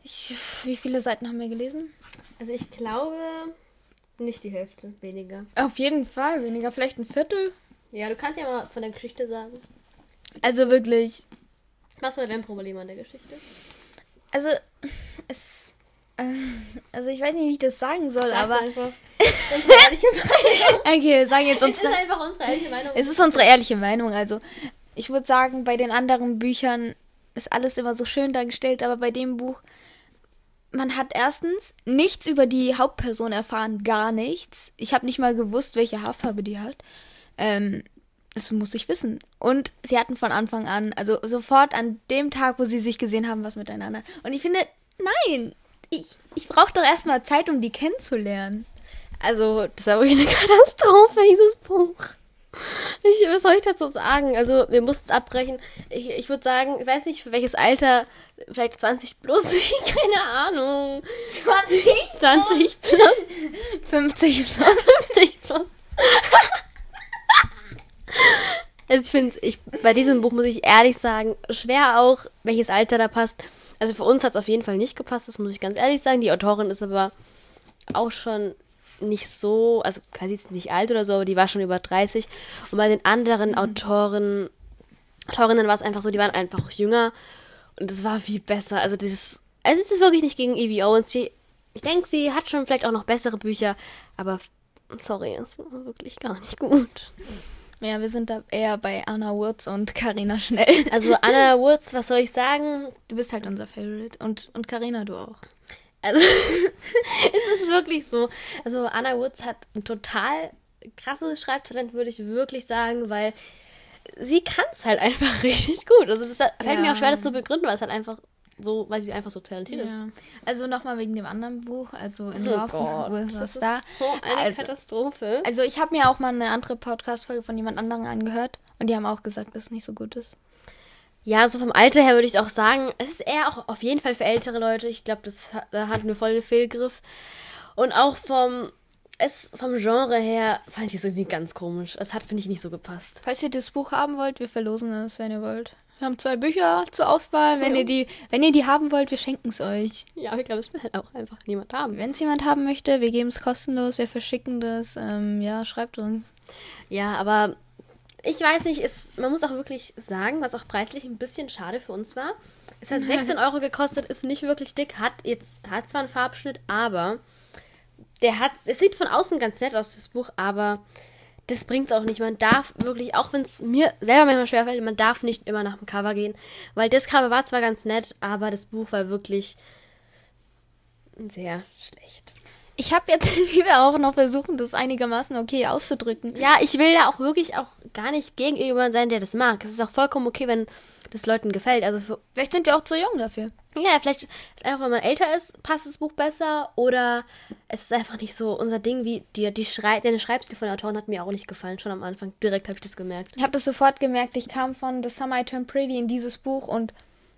Ich, wie viele Seiten haben wir gelesen? Also, ich glaube, nicht die Hälfte, weniger. Auf jeden Fall, weniger, vielleicht ein Viertel. Ja, du kannst ja mal von der Geschichte sagen. Also wirklich. Was war dein Problem an der Geschichte? Also, es also ich weiß nicht, wie ich das sagen soll, Sag aber. Einfach. okay, wir sagen jetzt unsere. Es ist einfach unsere ehrliche Meinung. Es ist unsere ehrliche Meinung. Also ich würde sagen, bei den anderen Büchern ist alles immer so schön dargestellt, aber bei dem Buch, man hat erstens nichts über die Hauptperson erfahren, gar nichts. Ich habe nicht mal gewusst, welche Haarfarbe die hat. Ähm, das muss ich wissen. Und sie hatten von Anfang an, also sofort an dem Tag, wo sie sich gesehen haben, was miteinander. Und ich finde, nein, ich, ich brauche doch erstmal Zeit, um die kennenzulernen. Also, das aber wirklich eine Katastrophe, dieses Buch. Ich, was soll ich dazu sagen? Also, wir mussten es abbrechen. Ich, ich würde sagen, ich weiß nicht, für welches Alter, vielleicht 20 plus, keine Ahnung. 20? 20 plus, 50 plus. 50 plus. Also ich finde, ich, bei diesem Buch muss ich ehrlich sagen, schwer auch, welches Alter da passt. Also für uns hat es auf jeden Fall nicht gepasst, das muss ich ganz ehrlich sagen. Die Autorin ist aber auch schon nicht so, also klar, sie ist nicht alt oder so, aber die war schon über 30. Und bei den anderen Autoren, Autorinnen war es einfach so, die waren einfach jünger und es war viel besser. Also dieses, also es ist wirklich nicht gegen Evie Owens. Sie, ich denke, sie hat schon vielleicht auch noch bessere Bücher, aber sorry, es war wirklich gar nicht gut. Ja, wir sind da eher bei Anna Wurz und Karina Schnell. Also Anna Woods, was soll ich sagen? Du bist halt unser Favorite. Und, und Carina, du auch. Also es ist wirklich so. Also Anna Woods hat ein total krasses Schreibtalent, würde ich wirklich sagen, weil sie kann es halt einfach richtig gut. Also das fällt mir Ja. auch schwer, das zu begründen, weil es halt einfach so, weil sie einfach so talentiert ist. Ja. Also nochmal wegen dem anderen Buch, also in Oh Love Gott, with a das ist Star. so eine Also- Katastrophe. Also ich habe mir auch mal eine andere Podcast-Folge von jemand anderem angehört und die haben auch gesagt, dass es nicht so gut ist. Ja, so vom Alter her würde ich auch sagen, es ist eher auch auf jeden Fall für ältere Leute. Ich glaube, das ha- da hatten wir voll den Fehlgriff. Und auch vom, es, vom Genre her fand ich es irgendwie ganz komisch. Es hat, finde ich, nicht so gepasst. Falls ihr das Buch haben wollt, wir verlosen es, wenn ihr wollt. Wir haben zwei Bücher zur Auswahl. Wenn ihr die, wenn ihr die haben wollt, wir schenken es euch. Ja, aber ich glaube, es will halt auch einfach niemand haben. Wenn es jemand haben möchte, wir geben es kostenlos, wir verschicken das. Ähm, ja, schreibt uns. Ja, aber ich weiß nicht, ist, man muss auch wirklich sagen, was auch preislich ein bisschen schade für uns war. Es hat 16 Euro gekostet, ist nicht wirklich dick, hat jetzt, hat zwar einen Farbschnitt, aber der hat, es sieht von außen ganz nett aus, das Buch, aber das bringt's auch nicht. Man darf wirklich, auch wenn es mir selber manchmal schwerfällt, man darf nicht immer nach dem Cover gehen, weil das Cover war zwar ganz nett, aber das Buch war wirklich sehr schlecht. Ich habe jetzt, wie wir auch noch versuchen, das einigermaßen okay auszudrücken. Ja, ich will da auch wirklich auch gar nicht gegen jemanden sein, der das mag. Es ist auch vollkommen okay, wenn das Leuten gefällt. Also für, Vielleicht sind wir auch zu jung dafür. ja, vielleicht ist einfach, wenn man älter ist, passt das Buch besser oder es ist einfach nicht so unser Ding, wie die, die Schrei der Schreibstil von der Autorin hat mir auch nicht gefallen. Schon am Anfang direkt habe ich das gemerkt. Ich habe das sofort gemerkt. Ich kam von The Summer I Turned Pretty in dieses Buch und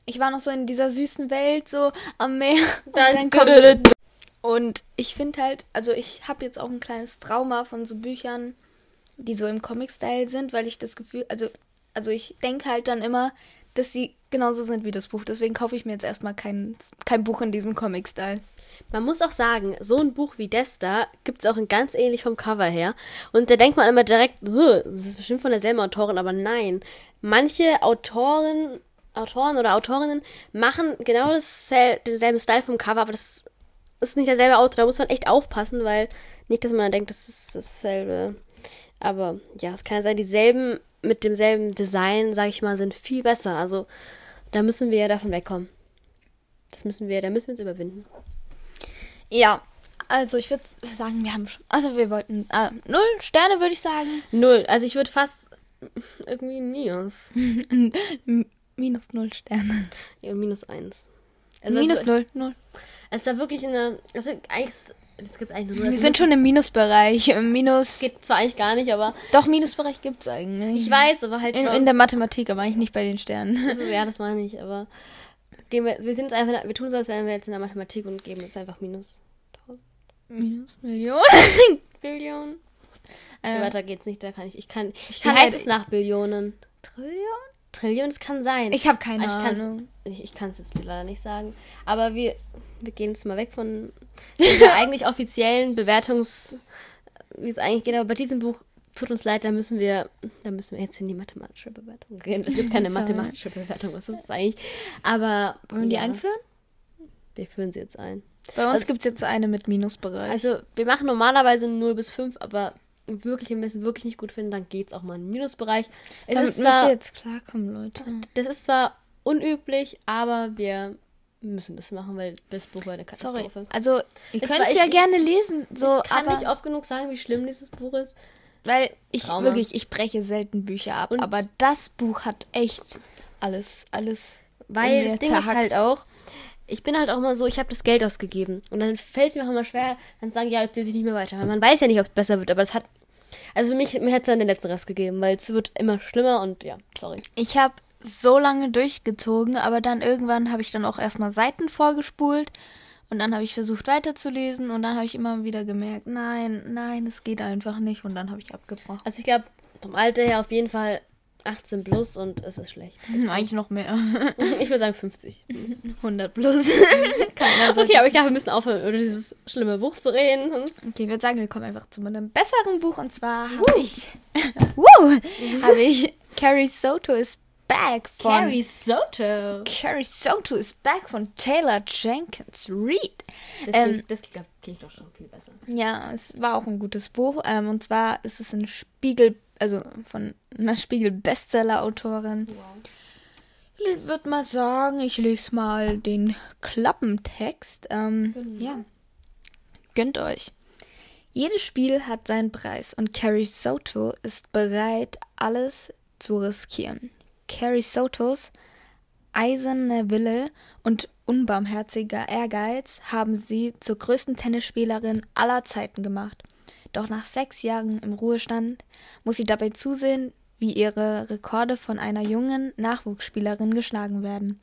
ich war noch so in dieser süßen Welt, so am Meer. Und dann kommt Und ich finde halt, also ich habe jetzt auch ein kleines Trauma von so Büchern, die so im Comic-Style sind, weil ich das Gefühl, also, also ich denke halt dann immer, dass sie genauso sind wie das Buch. Deswegen kaufe ich mir jetzt erstmal kein, kein Buch in diesem Comic-Style. Man muss auch sagen, so ein Buch wie das da gibt es auch in ganz ähnlich vom Cover her. Und da denkt man immer direkt, "Ugh, das ist bestimmt von derselben Autorin, aber nein. Manche Autoren, Autoren oder Autorinnen machen genau das, denselben Style vom Cover, aber das ist nicht derselbe Autor. Da muss man echt aufpassen, weil nicht, dass man denkt, das ist dasselbe. Aber ja, es kann ja sein, dieselben mit demselben Design, sag ich mal, sind viel besser. Also da müssen wir ja davon wegkommen. Das müssen wir, da müssen wir uns überwinden. Ja, also ich würde sagen, wir haben schon, also wir wollten, äh, null Sterne würde ich sagen. Null. Also ich würde fast irgendwie ein Minus. Minus null Sterne. Ja, minus eins. Also Minus es- null, null. Es ist da wirklich eine. Also eigentlich. Es gibt eigentlich nur. Wir sind schon im Minusbereich. Im Minus. Geht zwar eigentlich gar nicht, aber Doch, Minusbereich gibt's eigentlich. ich weiß, aber halt. In, in der Mathematik, aber eigentlich nicht bei den Sternen. also, ja, das meine ich, aber. Gehen wir, wir sind einfach, wir tun so, als wären wir jetzt in der Mathematik und geben jetzt einfach minus Minus Million. Billionen. Ja, Äh, weiter geht's nicht, da kann ich. Ich kann. Ich kann heißt halt- es nach Billionen? Trillion? Trillion, das kann sein. Ich habe keine ich kann's, Ahnung. Ich, ich kann es jetzt leider nicht sagen. Aber wir, wir gehen jetzt mal weg von der eigentlich offiziellen Bewertungs, wie es eigentlich geht. Aber bei diesem Buch tut uns leid, da müssen wir, da müssen wir jetzt in die mathematische Bewertung gehen. Es gibt keine mathematische Bewertung. Was ist das eigentlich? Aber Wollen wir die ja, einführen? Wir führen sie jetzt ein. Bei uns Also- gibt's jetzt eine mit Minusbereich. Also wir machen normalerweise 0 bis 5, aber wirklich, wenn wir es wirklich nicht gut finden, dann geht es auch mal in den Minusbereich. Es Damit ist müsst zwar, ihr jetzt klarkommen, Leute. das ist zwar unüblich, aber wir müssen das machen, weil das Buch war eine Sorry. Katastrophe. Also, ihr Es könnt es ja ich- gerne lesen, so, ich kann aber nicht oft genug sagen, wie schlimm dieses Buch ist. weil ich Trauma. wirklich, ich breche selten Bücher ab, Und- aber das Buch hat echt alles, alles. Weil das Ding ist zerhackt. halt auch, ich bin halt auch immer so, ich habe das Geld ausgegeben. Und dann fällt es mir auch immer schwer, dann sagen, ja, jetzt lese ich nicht mehr weiter. Weil man weiß ja nicht, ob es besser wird, aber es hat Also für mich, mir hätte es dann den letzten Rest gegeben, weil es wird immer schlimmer und ja, sorry. Ich habe so lange durchgezogen, aber dann irgendwann habe ich dann auch erstmal Seiten vorgespult und dann habe ich versucht weiterzulesen und dann habe ich immer wieder gemerkt, nein, nein, es geht einfach nicht und dann habe ich abgebrochen. Also ich glaube, vom Alter her auf jeden Fall 18 plus und es ist schlecht. Also Eigentlich noch mehr. ich würde sagen 50 plus. 100 plus. Okay, aber ich glaube, wir müssen aufhören, über dieses schlimme Buch zu reden. Okay, ich würde sagen, wir kommen einfach zu einem besseren Buch und zwar habe ich, wow, habe ich Carrie Soto is Back von Carrie Soto. Carrie Soto is Back von Taylor Jenkins Reid. Das, ähm, das klingt doch schon viel besser. Ja, es war auch ein gutes Buch. Ähm, und zwar ist es ein Spiegel, also von einer Spiegel-Bestseller-Autorin. Wow. Ich würde mal sagen, ich lese mal den Klappentext. Ähm, genau. Ja. Gönnt euch. Jedes Spiel hat seinen Preis und Carrie Soto ist bereit, alles zu riskieren. Carrie Sotos eiserne Wille und unbarmherziger Ehrgeiz haben sie zur größten Tennisspielerin aller Zeiten gemacht. Doch nach sechs Jahren im Ruhestand muss sie dabei zusehen, wie ihre Rekorde von einer jungen Nachwuchsspielerin geschlagen werden.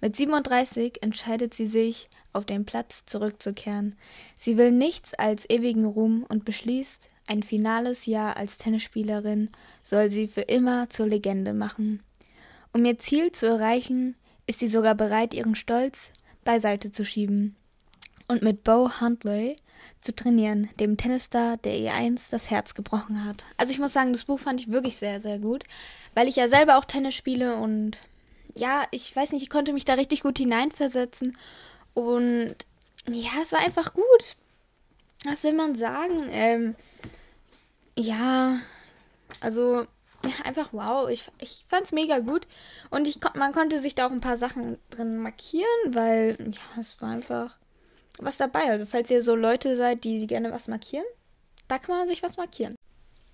Mit 37 entscheidet sie sich, auf den Platz zurückzukehren. Sie will nichts als ewigen Ruhm und beschließt, ein finales Jahr als Tennisspielerin soll sie für immer zur Legende machen. Um ihr Ziel zu erreichen, ist sie sogar bereit, ihren Stolz beiseite zu schieben und mit Bo Huntley zu trainieren, dem Tennisstar, der ihr einst das Herz gebrochen hat. Also ich muss sagen, das Buch fand ich wirklich sehr, sehr gut, weil ich ja selber auch Tennis spiele und ja, ich weiß nicht, ich konnte mich da richtig gut hineinversetzen und ja, es war einfach gut. Was will man sagen? Ähm, ja, also einfach wow. Ich, ich es mega gut. Und ich, man konnte sich da auch ein paar Sachen drin markieren, weil, ja, es war einfach was dabei. Also, falls ihr so Leute seid, die gerne was markieren, da kann man sich was markieren.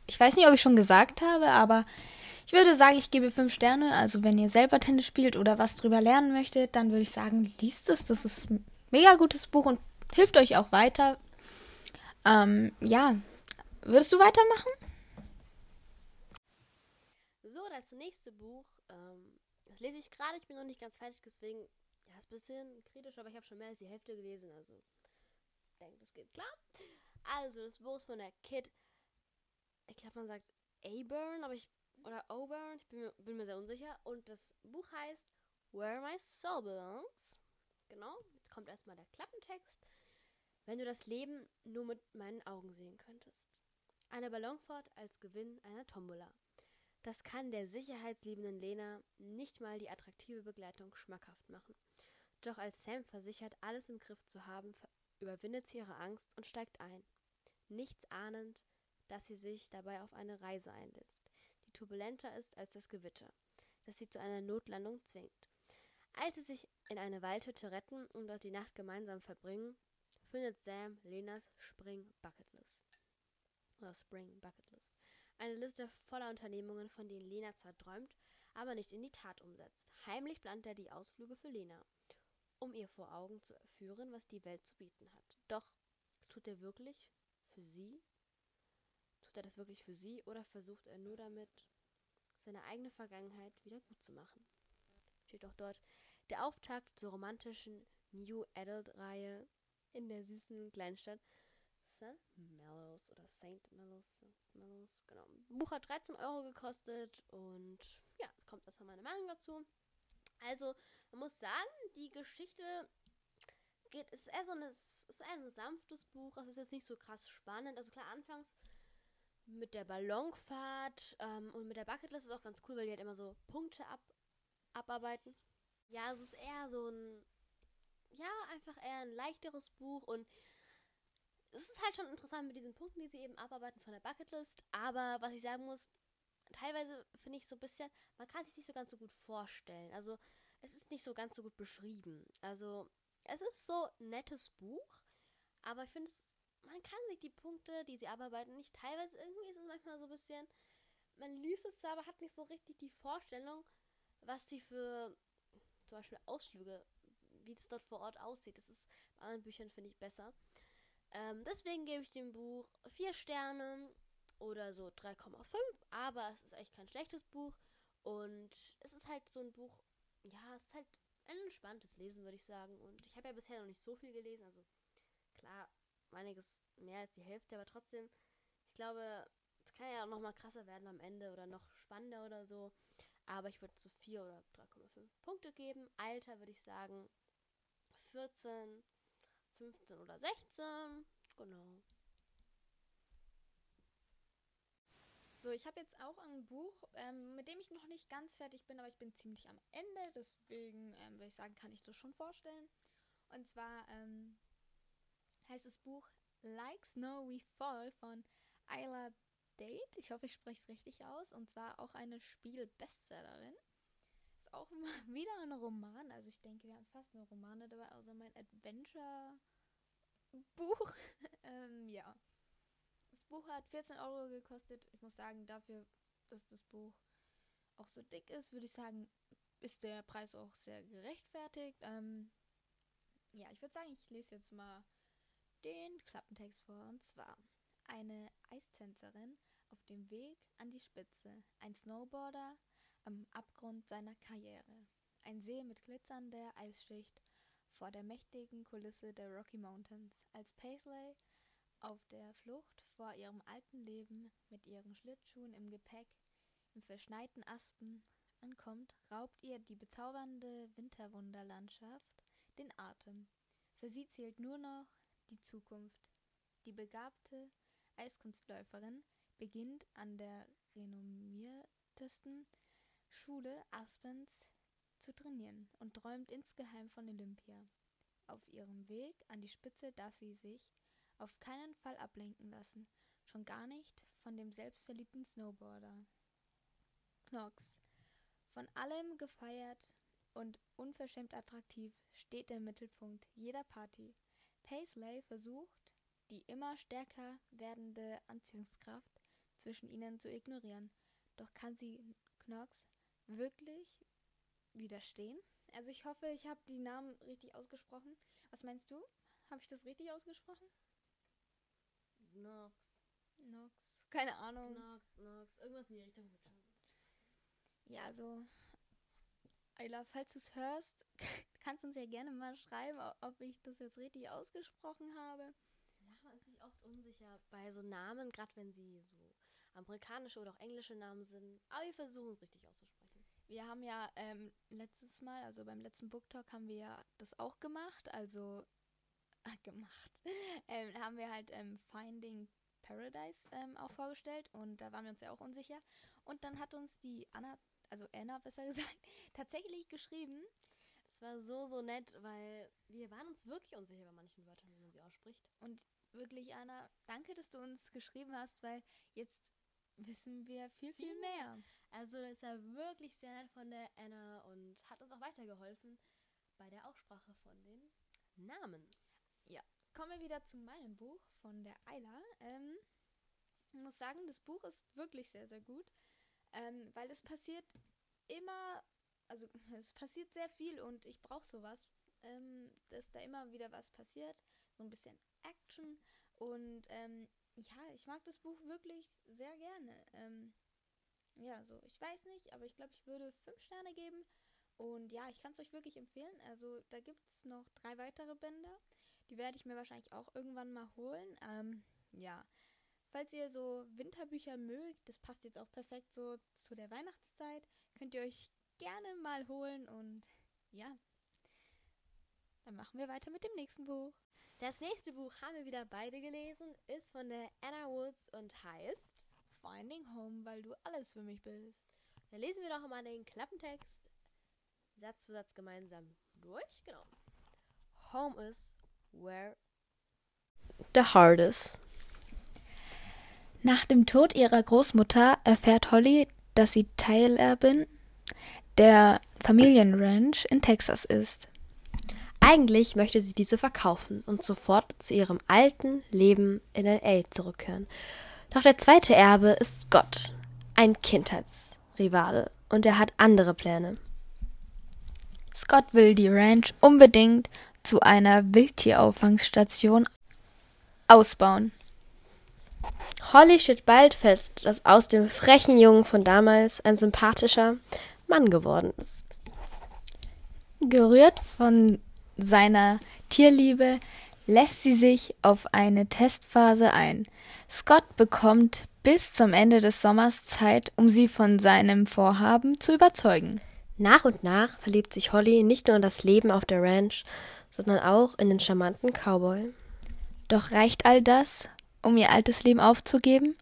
Ich weiß nicht, ob ich schon gesagt habe, aber ich würde sagen, ich gebe fünf Sterne. Also, wenn ihr selber Tennis spielt oder was drüber lernen möchtet, dann würde ich sagen, liest es. Das ist ein mega gutes Buch und hilft euch auch weiter. Ähm, ja. Würdest du weitermachen? das nächste Buch, ähm, das lese ich gerade, ich bin noch nicht ganz fertig, deswegen, ist ein bisschen kritisch, aber ich habe schon mehr als die Hälfte gelesen, also denke, das geht klar. Also, das Buch ist von der Kid, ich glaube, man sagt Aburn, aber ich, oder Auburn, ich bin mir, bin mir sehr unsicher. Und das Buch heißt Where My Soul Belongs. Genau, jetzt kommt erstmal der Klappentext. Wenn du das Leben nur mit meinen Augen sehen könntest. Eine Ballonfahrt als Gewinn einer Tombola. Das kann der sicherheitsliebenden Lena nicht mal die attraktive Begleitung schmackhaft machen. Doch als Sam versichert, alles im Griff zu haben, überwindet sie ihre Angst und steigt ein. Nichts ahnend, dass sie sich dabei auf eine Reise einlässt, die turbulenter ist als das Gewitter, das sie zu einer Notlandung zwingt. Als sie sich in eine Waldhütte retten und dort die Nacht gemeinsam verbringen, findet Sam Lenas Spring Bucketlist. Oder Spring Bucketlist. Eine Liste voller Unternehmungen, von denen Lena zwar träumt, aber nicht in die Tat umsetzt. Heimlich plant er die Ausflüge für Lena, um ihr vor Augen zu führen, was die Welt zu bieten hat. Doch tut er wirklich für sie? Tut er das wirklich für sie oder versucht er nur damit, seine eigene Vergangenheit wieder gut zu machen? Steht auch dort der Auftakt zur romantischen New Adult-Reihe in der süßen Kleinstadt St. Mellows oder St. Mellows. Mellows, genau. Buch hat 13 Euro gekostet und ja, es kommt erstmal meine Meinung dazu. Also, man muss sagen, die Geschichte geht, ist eher so ein, ist ein sanftes Buch. Es ist jetzt nicht so krass spannend. Also klar, anfangs mit der Ballonfahrt ähm, und mit der Bucketlist ist auch ganz cool, weil die halt immer so Punkte ab, abarbeiten. Ja, es ist eher so ein, ja, einfach eher ein leichteres Buch und es ist halt schon interessant mit diesen Punkten, die sie eben abarbeiten von der Bucketlist. Aber was ich sagen muss, teilweise finde ich so ein bisschen, man kann sich nicht so ganz so gut vorstellen. Also es ist nicht so ganz so gut beschrieben. Also es ist so ein nettes Buch, aber ich finde es, man kann sich die Punkte, die sie abarbeiten, nicht teilweise irgendwie ist es manchmal so ein bisschen, man liest es zwar, aber hat nicht so richtig die Vorstellung, was sie für zum Beispiel Ausflüge, wie es dort vor Ort aussieht. Das ist bei anderen Büchern, finde ich, besser. Ähm, deswegen gebe ich dem Buch vier Sterne. oder so 3,5, aber es ist echt kein schlechtes Buch und es ist halt so ein Buch, ja, es ist halt ein entspanntes Lesen, würde ich sagen. Und ich habe ja bisher noch nicht so viel gelesen, also klar, einiges mehr als die Hälfte, aber trotzdem, ich glaube, es kann ja auch noch mal krasser werden am Ende oder noch spannender oder so. Aber ich würde so 4 oder 3,5 Punkte geben. Alter würde ich sagen 14, 15 oder 16. Genau. So, ich habe jetzt auch ein Buch, ähm, mit dem ich noch nicht ganz fertig bin, aber ich bin ziemlich am Ende. Deswegen ähm, würde ich sagen, kann ich das schon vorstellen. Und zwar ähm, heißt das Buch Like Snow We Fall von Isla Date. Ich hoffe, ich spreche es richtig aus. Und zwar auch eine Spiel-Bestsellerin. Ist auch wieder ein Roman. Also ich denke, wir haben fast nur Romane dabei, außer mein Adventure-Buch. ähm, ja. Buch hat 14 Euro gekostet. Ich muss sagen, dafür, dass das Buch auch so dick ist, würde ich sagen, ist der Preis auch sehr gerechtfertigt. Ähm, ja, ich würde sagen, ich lese jetzt mal den Klappentext vor. Und zwar eine Eistänzerin auf dem Weg an die Spitze, ein Snowboarder am Abgrund seiner Karriere, ein See mit glitzernder Eisschicht vor der mächtigen Kulisse der Rocky Mountains, als Paisley auf der Flucht vor ihrem alten Leben mit ihren Schlittschuhen im Gepäck im verschneiten Aspen ankommt, raubt ihr die bezaubernde Winterwunderlandschaft den Atem. Für sie zählt nur noch die Zukunft. Die begabte Eiskunstläuferin beginnt an der renommiertesten Schule Aspens zu trainieren und träumt insgeheim von Olympia. Auf ihrem Weg an die Spitze darf sie sich auf keinen Fall ablenken lassen, schon gar nicht von dem selbstverliebten Snowboarder. Knox, von allem gefeiert und unverschämt attraktiv, steht im Mittelpunkt jeder Party. Paisley versucht, die immer stärker werdende Anziehungskraft zwischen ihnen zu ignorieren. Doch kann sie Knox wirklich widerstehen? Also ich hoffe, ich habe die Namen richtig ausgesprochen. Was meinst du? Habe ich das richtig ausgesprochen? Nox. Nox. Keine Ahnung. Nox, Nox. Irgendwas in die Richtung wird schon. Ja, also. Ayla, falls du es hörst, kannst du uns ja gerne mal schreiben, ob ich das jetzt richtig ausgesprochen habe. Ja, man ist sich oft unsicher bei so Namen, gerade wenn sie so amerikanische oder auch englische Namen sind. Aber wir versuchen es richtig auszusprechen. Wir haben ja ähm, letztes Mal, also beim letzten Book Talk, haben wir ja das auch gemacht. Also gemacht, ähm, haben wir halt ähm, Finding Paradise ähm, auch vorgestellt und da waren wir uns ja auch unsicher. Und dann hat uns die Anna, also Anna besser gesagt, tatsächlich geschrieben. Das war so, so nett, weil wir waren uns wirklich unsicher bei manchen Wörtern, wie man sie ausspricht. Und wirklich, Anna, danke, dass du uns geschrieben hast, weil jetzt wissen wir viel, viel mehr. Also das ja wirklich sehr nett von der Anna und hat uns auch weitergeholfen bei der Aussprache von den Namen. Ja, kommen wir wieder zu meinem Buch von der Ayla. Ähm, ich muss sagen, das Buch ist wirklich sehr, sehr gut, ähm, weil es passiert immer, also es passiert sehr viel und ich brauche sowas, ähm, dass da immer wieder was passiert, so ein bisschen Action und ähm, ja, ich mag das Buch wirklich sehr gerne. Ähm, ja, so, ich weiß nicht, aber ich glaube, ich würde fünf Sterne geben. Und ja, ich kann es euch wirklich empfehlen. Also da gibt es noch drei weitere Bände. Die werde ich mir wahrscheinlich auch irgendwann mal holen. Ähm, ja. Falls ihr so Winterbücher mögt, das passt jetzt auch perfekt so zu der Weihnachtszeit, könnt ihr euch gerne mal holen und ja. Dann machen wir weiter mit dem nächsten Buch. Das nächste Buch haben wir wieder beide gelesen, ist von der Anna Woods und heißt Finding Home, weil du alles für mich bist. Dann lesen wir doch mal den Klappentext Satz für Satz gemeinsam durch. Genau. Home is where the is. Nach dem Tod ihrer Großmutter erfährt Holly, dass sie Teilerbin der Familienranch in Texas ist. Eigentlich möchte sie diese verkaufen und sofort zu ihrem alten Leben in LA zurückkehren. Doch der zweite Erbe ist Scott, ein Kindheitsrivale, und er hat andere Pläne. Scott will die Ranch unbedingt zu einer Wildtierauffangstation ausbauen. Holly steht bald fest, dass aus dem frechen Jungen von damals ein sympathischer Mann geworden ist. Gerührt von seiner Tierliebe lässt sie sich auf eine Testphase ein. Scott bekommt bis zum Ende des Sommers Zeit, um sie von seinem Vorhaben zu überzeugen. Nach und nach verliebt sich Holly nicht nur in das Leben auf der Ranch, sondern auch in den charmanten Cowboy. Doch reicht all das, um ihr altes Leben aufzugeben?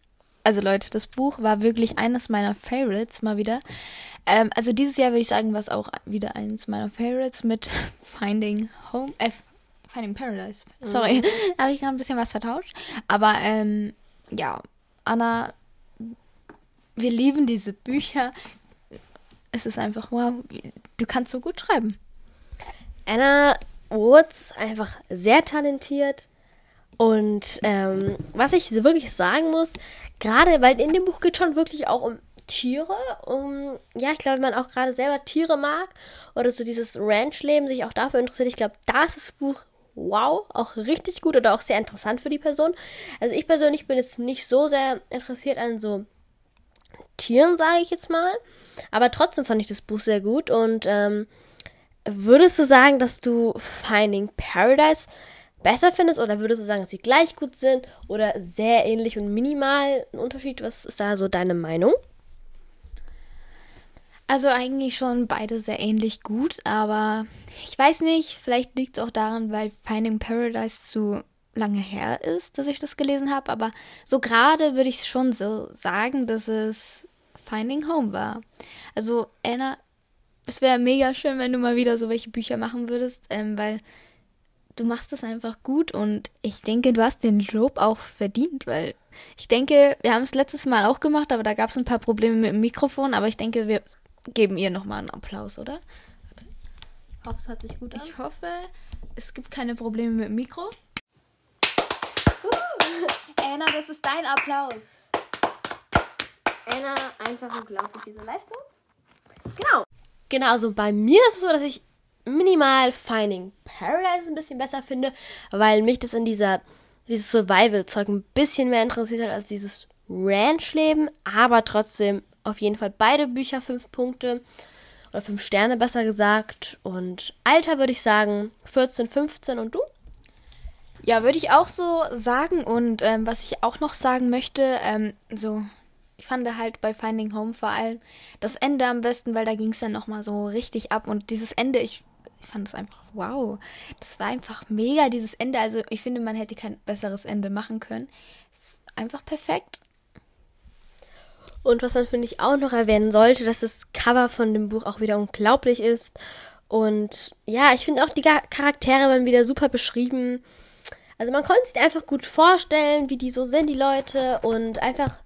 Also Leute, das Buch war wirklich eines meiner Favorites mal wieder. Ähm, also dieses Jahr würde ich sagen, war es auch wieder eines meiner Favorites mit Finding Home, äh, Finding Paradise. Sorry, mhm. habe ich gerade ein bisschen was vertauscht. Aber ähm, ja, Anna, wir lieben diese Bücher. Es ist einfach, wow, du kannst so gut schreiben. Anna Woods, einfach sehr talentiert. Und ähm, was ich wirklich sagen muss, gerade weil in dem Buch geht schon wirklich auch um Tiere, um, ja, ich glaube, wenn man auch gerade selber Tiere mag oder so dieses Ranch-Leben sich auch dafür interessiert, ich glaube, da ist das Buch wow, auch richtig gut oder auch sehr interessant für die Person. Also ich persönlich bin jetzt nicht so sehr interessiert an so Tieren, sage ich jetzt mal. Aber trotzdem fand ich das Buch sehr gut. Und ähm, würdest du sagen, dass du Finding Paradise besser findest oder würdest du sagen, dass sie gleich gut sind oder sehr ähnlich und minimal ein Unterschied? Was ist da so deine Meinung? Also eigentlich schon beide sehr ähnlich gut, aber ich weiß nicht, vielleicht liegt es auch daran, weil Finding Paradise zu lange her ist, dass ich das gelesen habe, aber so gerade würde ich schon so sagen, dass es Finding Home war. Also Anna, es wäre mega schön, wenn du mal wieder so welche Bücher machen würdest, ähm, weil du machst das einfach gut und ich denke, du hast den Lob auch verdient, weil ich denke, wir haben es letztes Mal auch gemacht, aber da gab es ein paar Probleme mit dem Mikrofon, aber ich denke, wir geben ihr nochmal einen Applaus, oder? Ich hoffe, es hat sich gut an. Ich hoffe, es gibt keine Probleme mit dem Mikro. Uh, Anna, das ist dein Applaus. Anna, einfach unglaublich diese Leistung. Genau. Genau, also bei mir ist es so, dass ich minimal Finding Paradise ein bisschen besser finde, weil mich das in dieser dieses Survival-Zeug ein bisschen mehr interessiert hat als dieses Ranch-Leben, aber trotzdem auf jeden Fall beide Bücher fünf Punkte oder fünf Sterne besser gesagt. Und Alter würde ich sagen 14, 15 und du? Ja, würde ich auch so sagen. Und ähm, was ich auch noch sagen möchte, ähm, so, ich fand halt bei Finding Home vor allem das Ende am besten, weil da ging es dann nochmal so richtig ab. Und dieses Ende, ich, ich fand es einfach wow. Das war einfach mega, dieses Ende. Also ich finde, man hätte kein besseres Ende machen können. Es ist einfach perfekt. Und was man, finde ich, auch noch erwähnen sollte, dass das Cover von dem Buch auch wieder unglaublich ist. Und ja, ich finde auch die Charaktere waren wieder super beschrieben. Also man konnte sich einfach gut vorstellen, wie die so sind, die Leute. Und einfach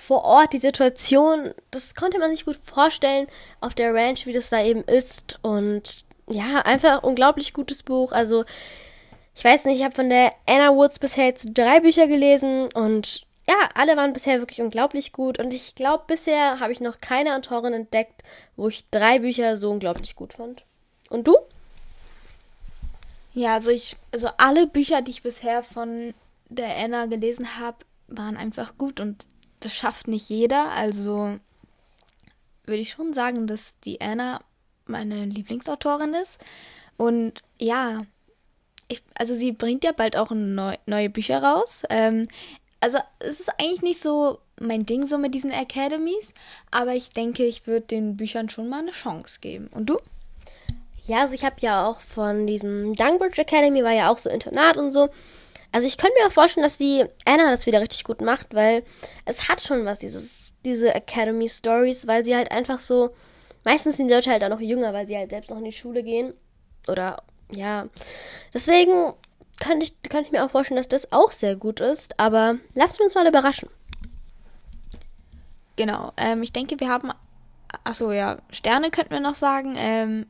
vor Ort die Situation, das konnte man sich gut vorstellen auf der Ranch, wie das da eben ist. Und ja, einfach unglaublich gutes Buch. Also ich weiß nicht, ich habe von der Anna Woods bisher jetzt drei Bücher gelesen und ja, alle waren bisher wirklich unglaublich gut und ich glaube, bisher habe ich noch keine Autorin entdeckt, wo ich drei Bücher so unglaublich gut fand. Und du? Ja, also ich, also alle Bücher, die ich bisher von der Anna gelesen habe, waren einfach gut und das schafft nicht jeder. Also würde ich schon sagen, dass die Anna meine Lieblingsautorin ist. Und ja, ich, also sie bringt ja bald auch neu, neue Bücher raus. Ähm, also es ist eigentlich nicht so mein Ding so mit diesen Academies, aber ich denke, ich würde den Büchern schon mal eine Chance geben. Und du? Ja, also ich habe ja auch von diesem Dunbridge Academy war ja auch so Internat und so. Also ich könnte mir auch vorstellen, dass die Anna das wieder richtig gut macht, weil es hat schon was, dieses, diese Academy Stories, weil sie halt einfach so, meistens sind die Leute halt auch noch jünger, weil sie halt selbst noch in die Schule gehen. Oder ja. Deswegen kann ich, kann ich mir auch vorstellen, dass das auch sehr gut ist. Aber wir uns mal überraschen. Genau. Ähm, ich denke, wir haben. Achso, ja. Sterne könnten wir noch sagen. Ähm,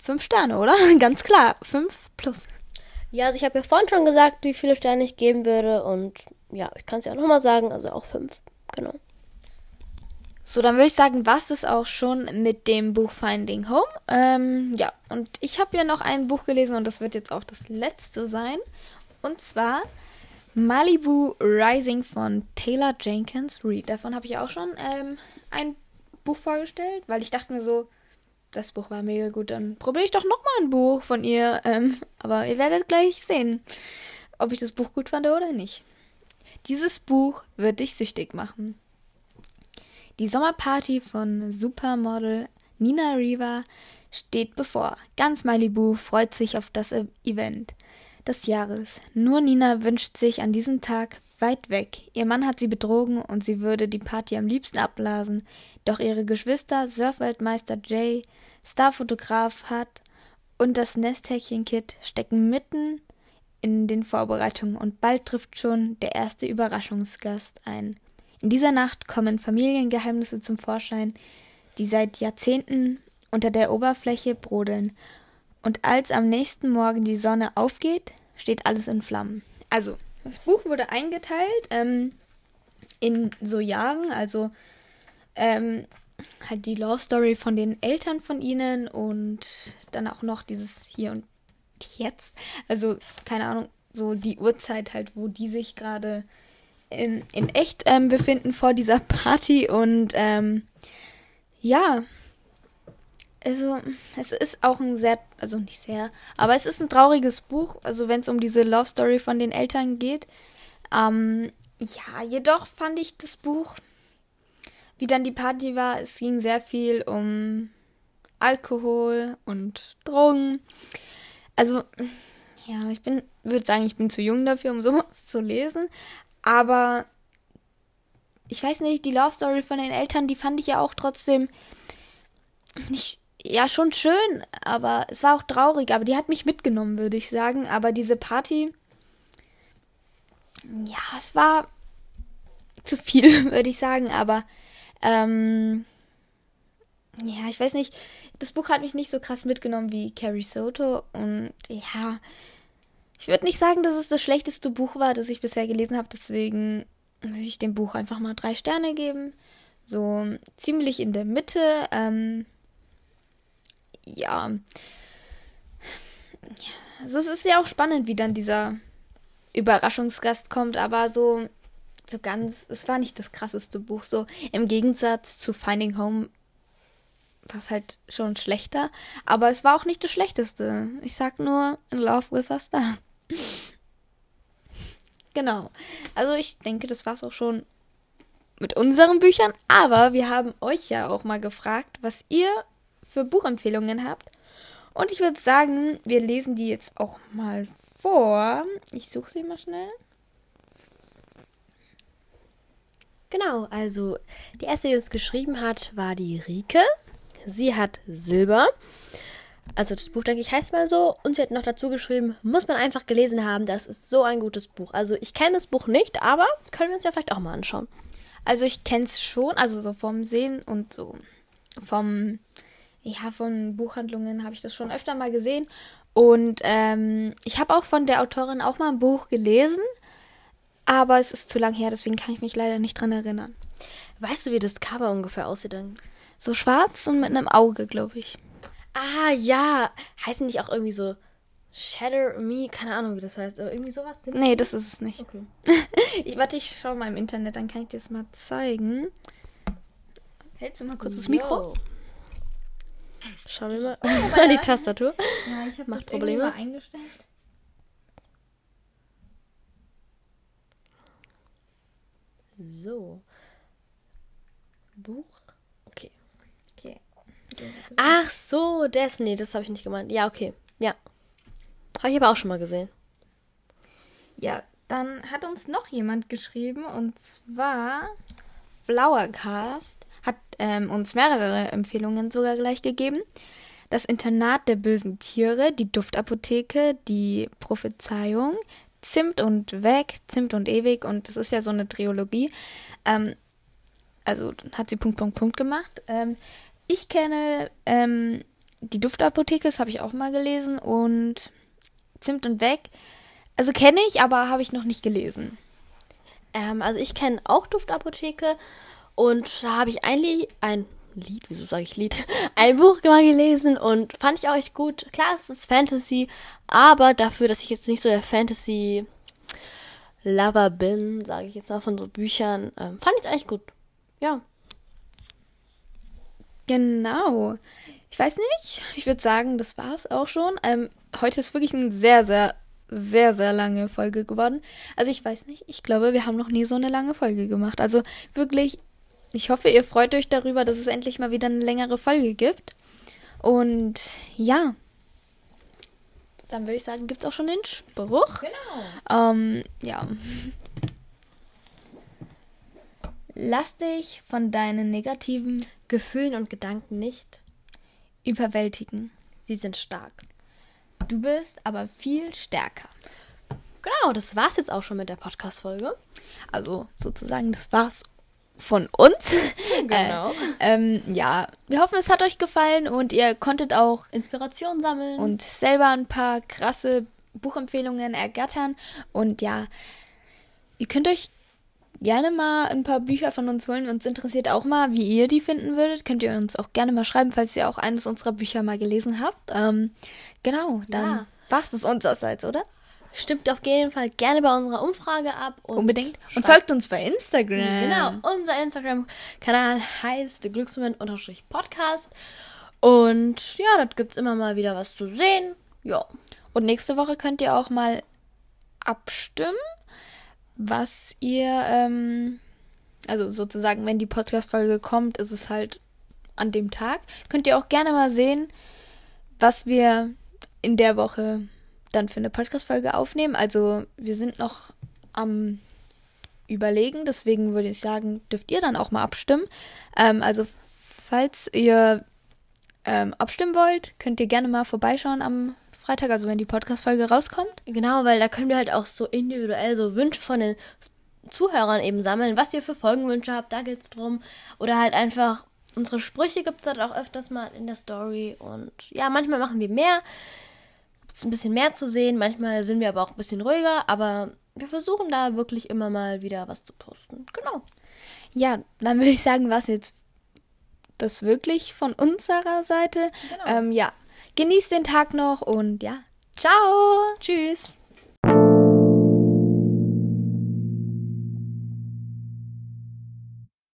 fünf Sterne, oder? Ganz klar. Fünf plus. Ja, also ich habe ja vorhin schon gesagt, wie viele Sterne ich geben würde. Und ja, ich kann es ja auch nochmal sagen. Also auch fünf. Genau. So, dann würde ich sagen, was ist auch schon mit dem Buch Finding Home. Ähm, ja, und ich habe ja noch ein Buch gelesen und das wird jetzt auch das letzte sein. Und zwar Malibu Rising von Taylor Jenkins Reid. Davon habe ich auch schon ähm, ein Buch vorgestellt, weil ich dachte mir so, das Buch war mega gut, dann probiere ich doch nochmal ein Buch von ihr. Ähm, aber ihr werdet gleich sehen, ob ich das Buch gut fand oder nicht. Dieses Buch wird dich süchtig machen. Die Sommerparty von Supermodel Nina Riva steht bevor. Ganz Malibu freut sich auf das Event des Jahres. Nur Nina wünscht sich an diesem Tag weit weg. Ihr Mann hat sie betrogen und sie würde die Party am liebsten abblasen. Doch ihre Geschwister, Surfweltmeister Jay, Starfotograf Hat und das Nesthäkchen Kit stecken mitten in den Vorbereitungen und bald trifft schon der erste Überraschungsgast ein. In dieser Nacht kommen Familiengeheimnisse zum Vorschein, die seit Jahrzehnten unter der Oberfläche brodeln. Und als am nächsten Morgen die Sonne aufgeht, steht alles in Flammen. Also, das Buch wurde eingeteilt ähm, in so Jahren, also ähm, halt die Love Story von den Eltern von ihnen und dann auch noch dieses hier und jetzt. Also, keine Ahnung, so die Uhrzeit halt, wo die sich gerade in, in echt ähm, befinden vor dieser Party und ähm, ja, also es ist auch ein sehr, also nicht sehr, aber es ist ein trauriges Buch, also wenn es um diese Love Story von den Eltern geht. Ähm, ja, jedoch fand ich das Buch, wie dann die Party war, es ging sehr viel um Alkohol und Drogen. Also, ja, ich bin, würde sagen, ich bin zu jung dafür, um sowas zu lesen. Aber ich weiß nicht, die Love Story von den Eltern, die fand ich ja auch trotzdem nicht ja, schon schön, aber es war auch traurig, aber die hat mich mitgenommen, würde ich sagen. Aber diese Party, ja, es war zu viel, würde ich sagen, aber ähm, ja, ich weiß nicht, das Buch hat mich nicht so krass mitgenommen wie Carrie Soto und ja, ich würde nicht sagen, dass es das schlechteste Buch war, das ich bisher gelesen habe, deswegen würde ich dem Buch einfach mal drei Sterne geben. So ziemlich in der Mitte. Ähm, ja. Also es ist ja auch spannend, wie dann dieser Überraschungsgast kommt, aber so, so ganz, es war nicht das krasseste Buch. So im Gegensatz zu Finding Home war es halt schon schlechter, aber es war auch nicht das schlechteste. Ich sag nur In Love with a Star. genau. Also ich denke, das war's auch schon mit unseren Büchern, aber wir haben euch ja auch mal gefragt, was ihr für Buchempfehlungen habt. Und ich würde sagen, wir lesen die jetzt auch mal vor. Ich suche sie mal schnell. Genau, also die erste, die uns geschrieben hat, war die Rike. Sie hat Silber. Also das Buch, denke ich, heißt mal so. Und sie hat noch dazu geschrieben, muss man einfach gelesen haben. Das ist so ein gutes Buch. Also ich kenne das Buch nicht, aber können wir uns ja vielleicht auch mal anschauen. Also ich kenne es schon, also so vom Sehen und so vom ja, von Buchhandlungen habe ich das schon öfter mal gesehen. Und ähm, ich habe auch von der Autorin auch mal ein Buch gelesen, aber es ist zu lang her, deswegen kann ich mich leider nicht dran erinnern. Weißt du, wie das Cover ungefähr aussieht dann? So schwarz und mit einem Auge, glaube ich. Ah, ja. Heißen nicht auch irgendwie so Shatter Me? Keine Ahnung, wie das heißt. Aber irgendwie sowas? Nee, das ist es nicht. Okay. ich warte, ich schaue mal im Internet, dann kann ich dir das mal zeigen. Hältst du mal kurz das Mikro? Schauen wir mal oh, die Tastatur. Ja, ich habe das Probleme mal eingestellt. So. Buch. Okay. Okay. Ach so, das. Nee, das habe ich nicht gemeint. Ja, okay. Ja. Habe ich aber auch schon mal gesehen. Ja, dann hat uns noch jemand geschrieben und zwar Flowercast ähm, uns mehrere Empfehlungen sogar gleich gegeben. Das Internat der bösen Tiere, die Duftapotheke, die Prophezeiung, Zimt und Weg, Zimt und Ewig und das ist ja so eine Triologie. Ähm, also hat sie Punkt, Punkt, Punkt gemacht. Ähm, ich kenne ähm, die Duftapotheke, das habe ich auch mal gelesen und Zimt und Weg. Also kenne ich, aber habe ich noch nicht gelesen. Ähm, also ich kenne auch Duftapotheke und da habe ich ein Lied, ein Lied, wieso sage ich Lied? Ein Buch mal gelesen und fand ich auch echt gut. Klar, es ist Fantasy, aber dafür, dass ich jetzt nicht so der Fantasy Lover bin, sage ich jetzt mal, von so Büchern, ähm, fand ich es eigentlich gut. Ja. Genau. Ich weiß nicht. Ich würde sagen, das war es auch schon. Ähm, heute ist wirklich eine sehr, sehr, sehr, sehr lange Folge geworden. Also ich weiß nicht. Ich glaube, wir haben noch nie so eine lange Folge gemacht. Also wirklich, ich hoffe, ihr freut euch darüber, dass es endlich mal wieder eine längere Folge gibt. Und ja. Dann würde ich sagen, gibt es auch schon den Spruch. Genau. Ähm, ja. Lass dich von deinen negativen Gefühlen und Gedanken nicht. überwältigen. Sie sind stark. Du bist aber viel stärker. Genau, das war's jetzt auch schon mit der Podcast-Folge. Also sozusagen, das war's von uns. Genau. Äh, ähm, ja, wir hoffen, es hat euch gefallen und ihr konntet auch Inspiration sammeln. und selber ein paar krasse Buchempfehlungen ergattern. Und ja, ihr könnt euch gerne mal ein paar Bücher von uns holen. Uns interessiert auch mal, wie ihr die finden würdet. Könnt ihr uns auch gerne mal schreiben, falls ihr auch eines unserer Bücher mal gelesen habt. Ähm, genau, dann Ja. war's das unsererseits, oder? Stimmt auf jeden Fall gerne bei unserer Umfrage ab. Und Unbedingt. Und folgt uns bei Instagram. Genau, unser Instagram-Kanal heißt glücksmoment-podcast. Und ja, dort gibt's immer mal wieder was zu sehen. Ja. Und nächste Woche könnt ihr auch mal abstimmen, was ihr, ähm, also sozusagen, wenn die Podcast-Folge kommt, ist es halt an dem Tag. Könnt ihr auch gerne mal sehen, was wir in der Woche dann für eine Podcast-Folge aufnehmen. Also wir sind noch am Überlegen, deswegen würde ich sagen, dürft ihr dann auch mal abstimmen. Ähm, also falls ihr ähm, abstimmen wollt, könnt ihr gerne mal vorbeischauen am Freitag, also wenn die Podcast-Folge rauskommt. Genau, weil da können wir halt auch so individuell so Wünsche von den Zuhörern eben sammeln, was ihr für Folgenwünsche habt, da geht's drum. Oder halt einfach, unsere Sprüche gibt's halt auch öfters mal in der Story. Und ja, manchmal machen wir mehr, gibt's ein bisschen mehr zu sehen, manchmal sind wir aber auch ein bisschen ruhiger, aber wir versuchen da wirklich immer mal wieder was zu posten. Genau. Ja, dann würde ich sagen, was jetzt das wirklich von unserer Seite. Genau. Ähm, ja, genießt den Tag noch und ja, ciao. Tschüss.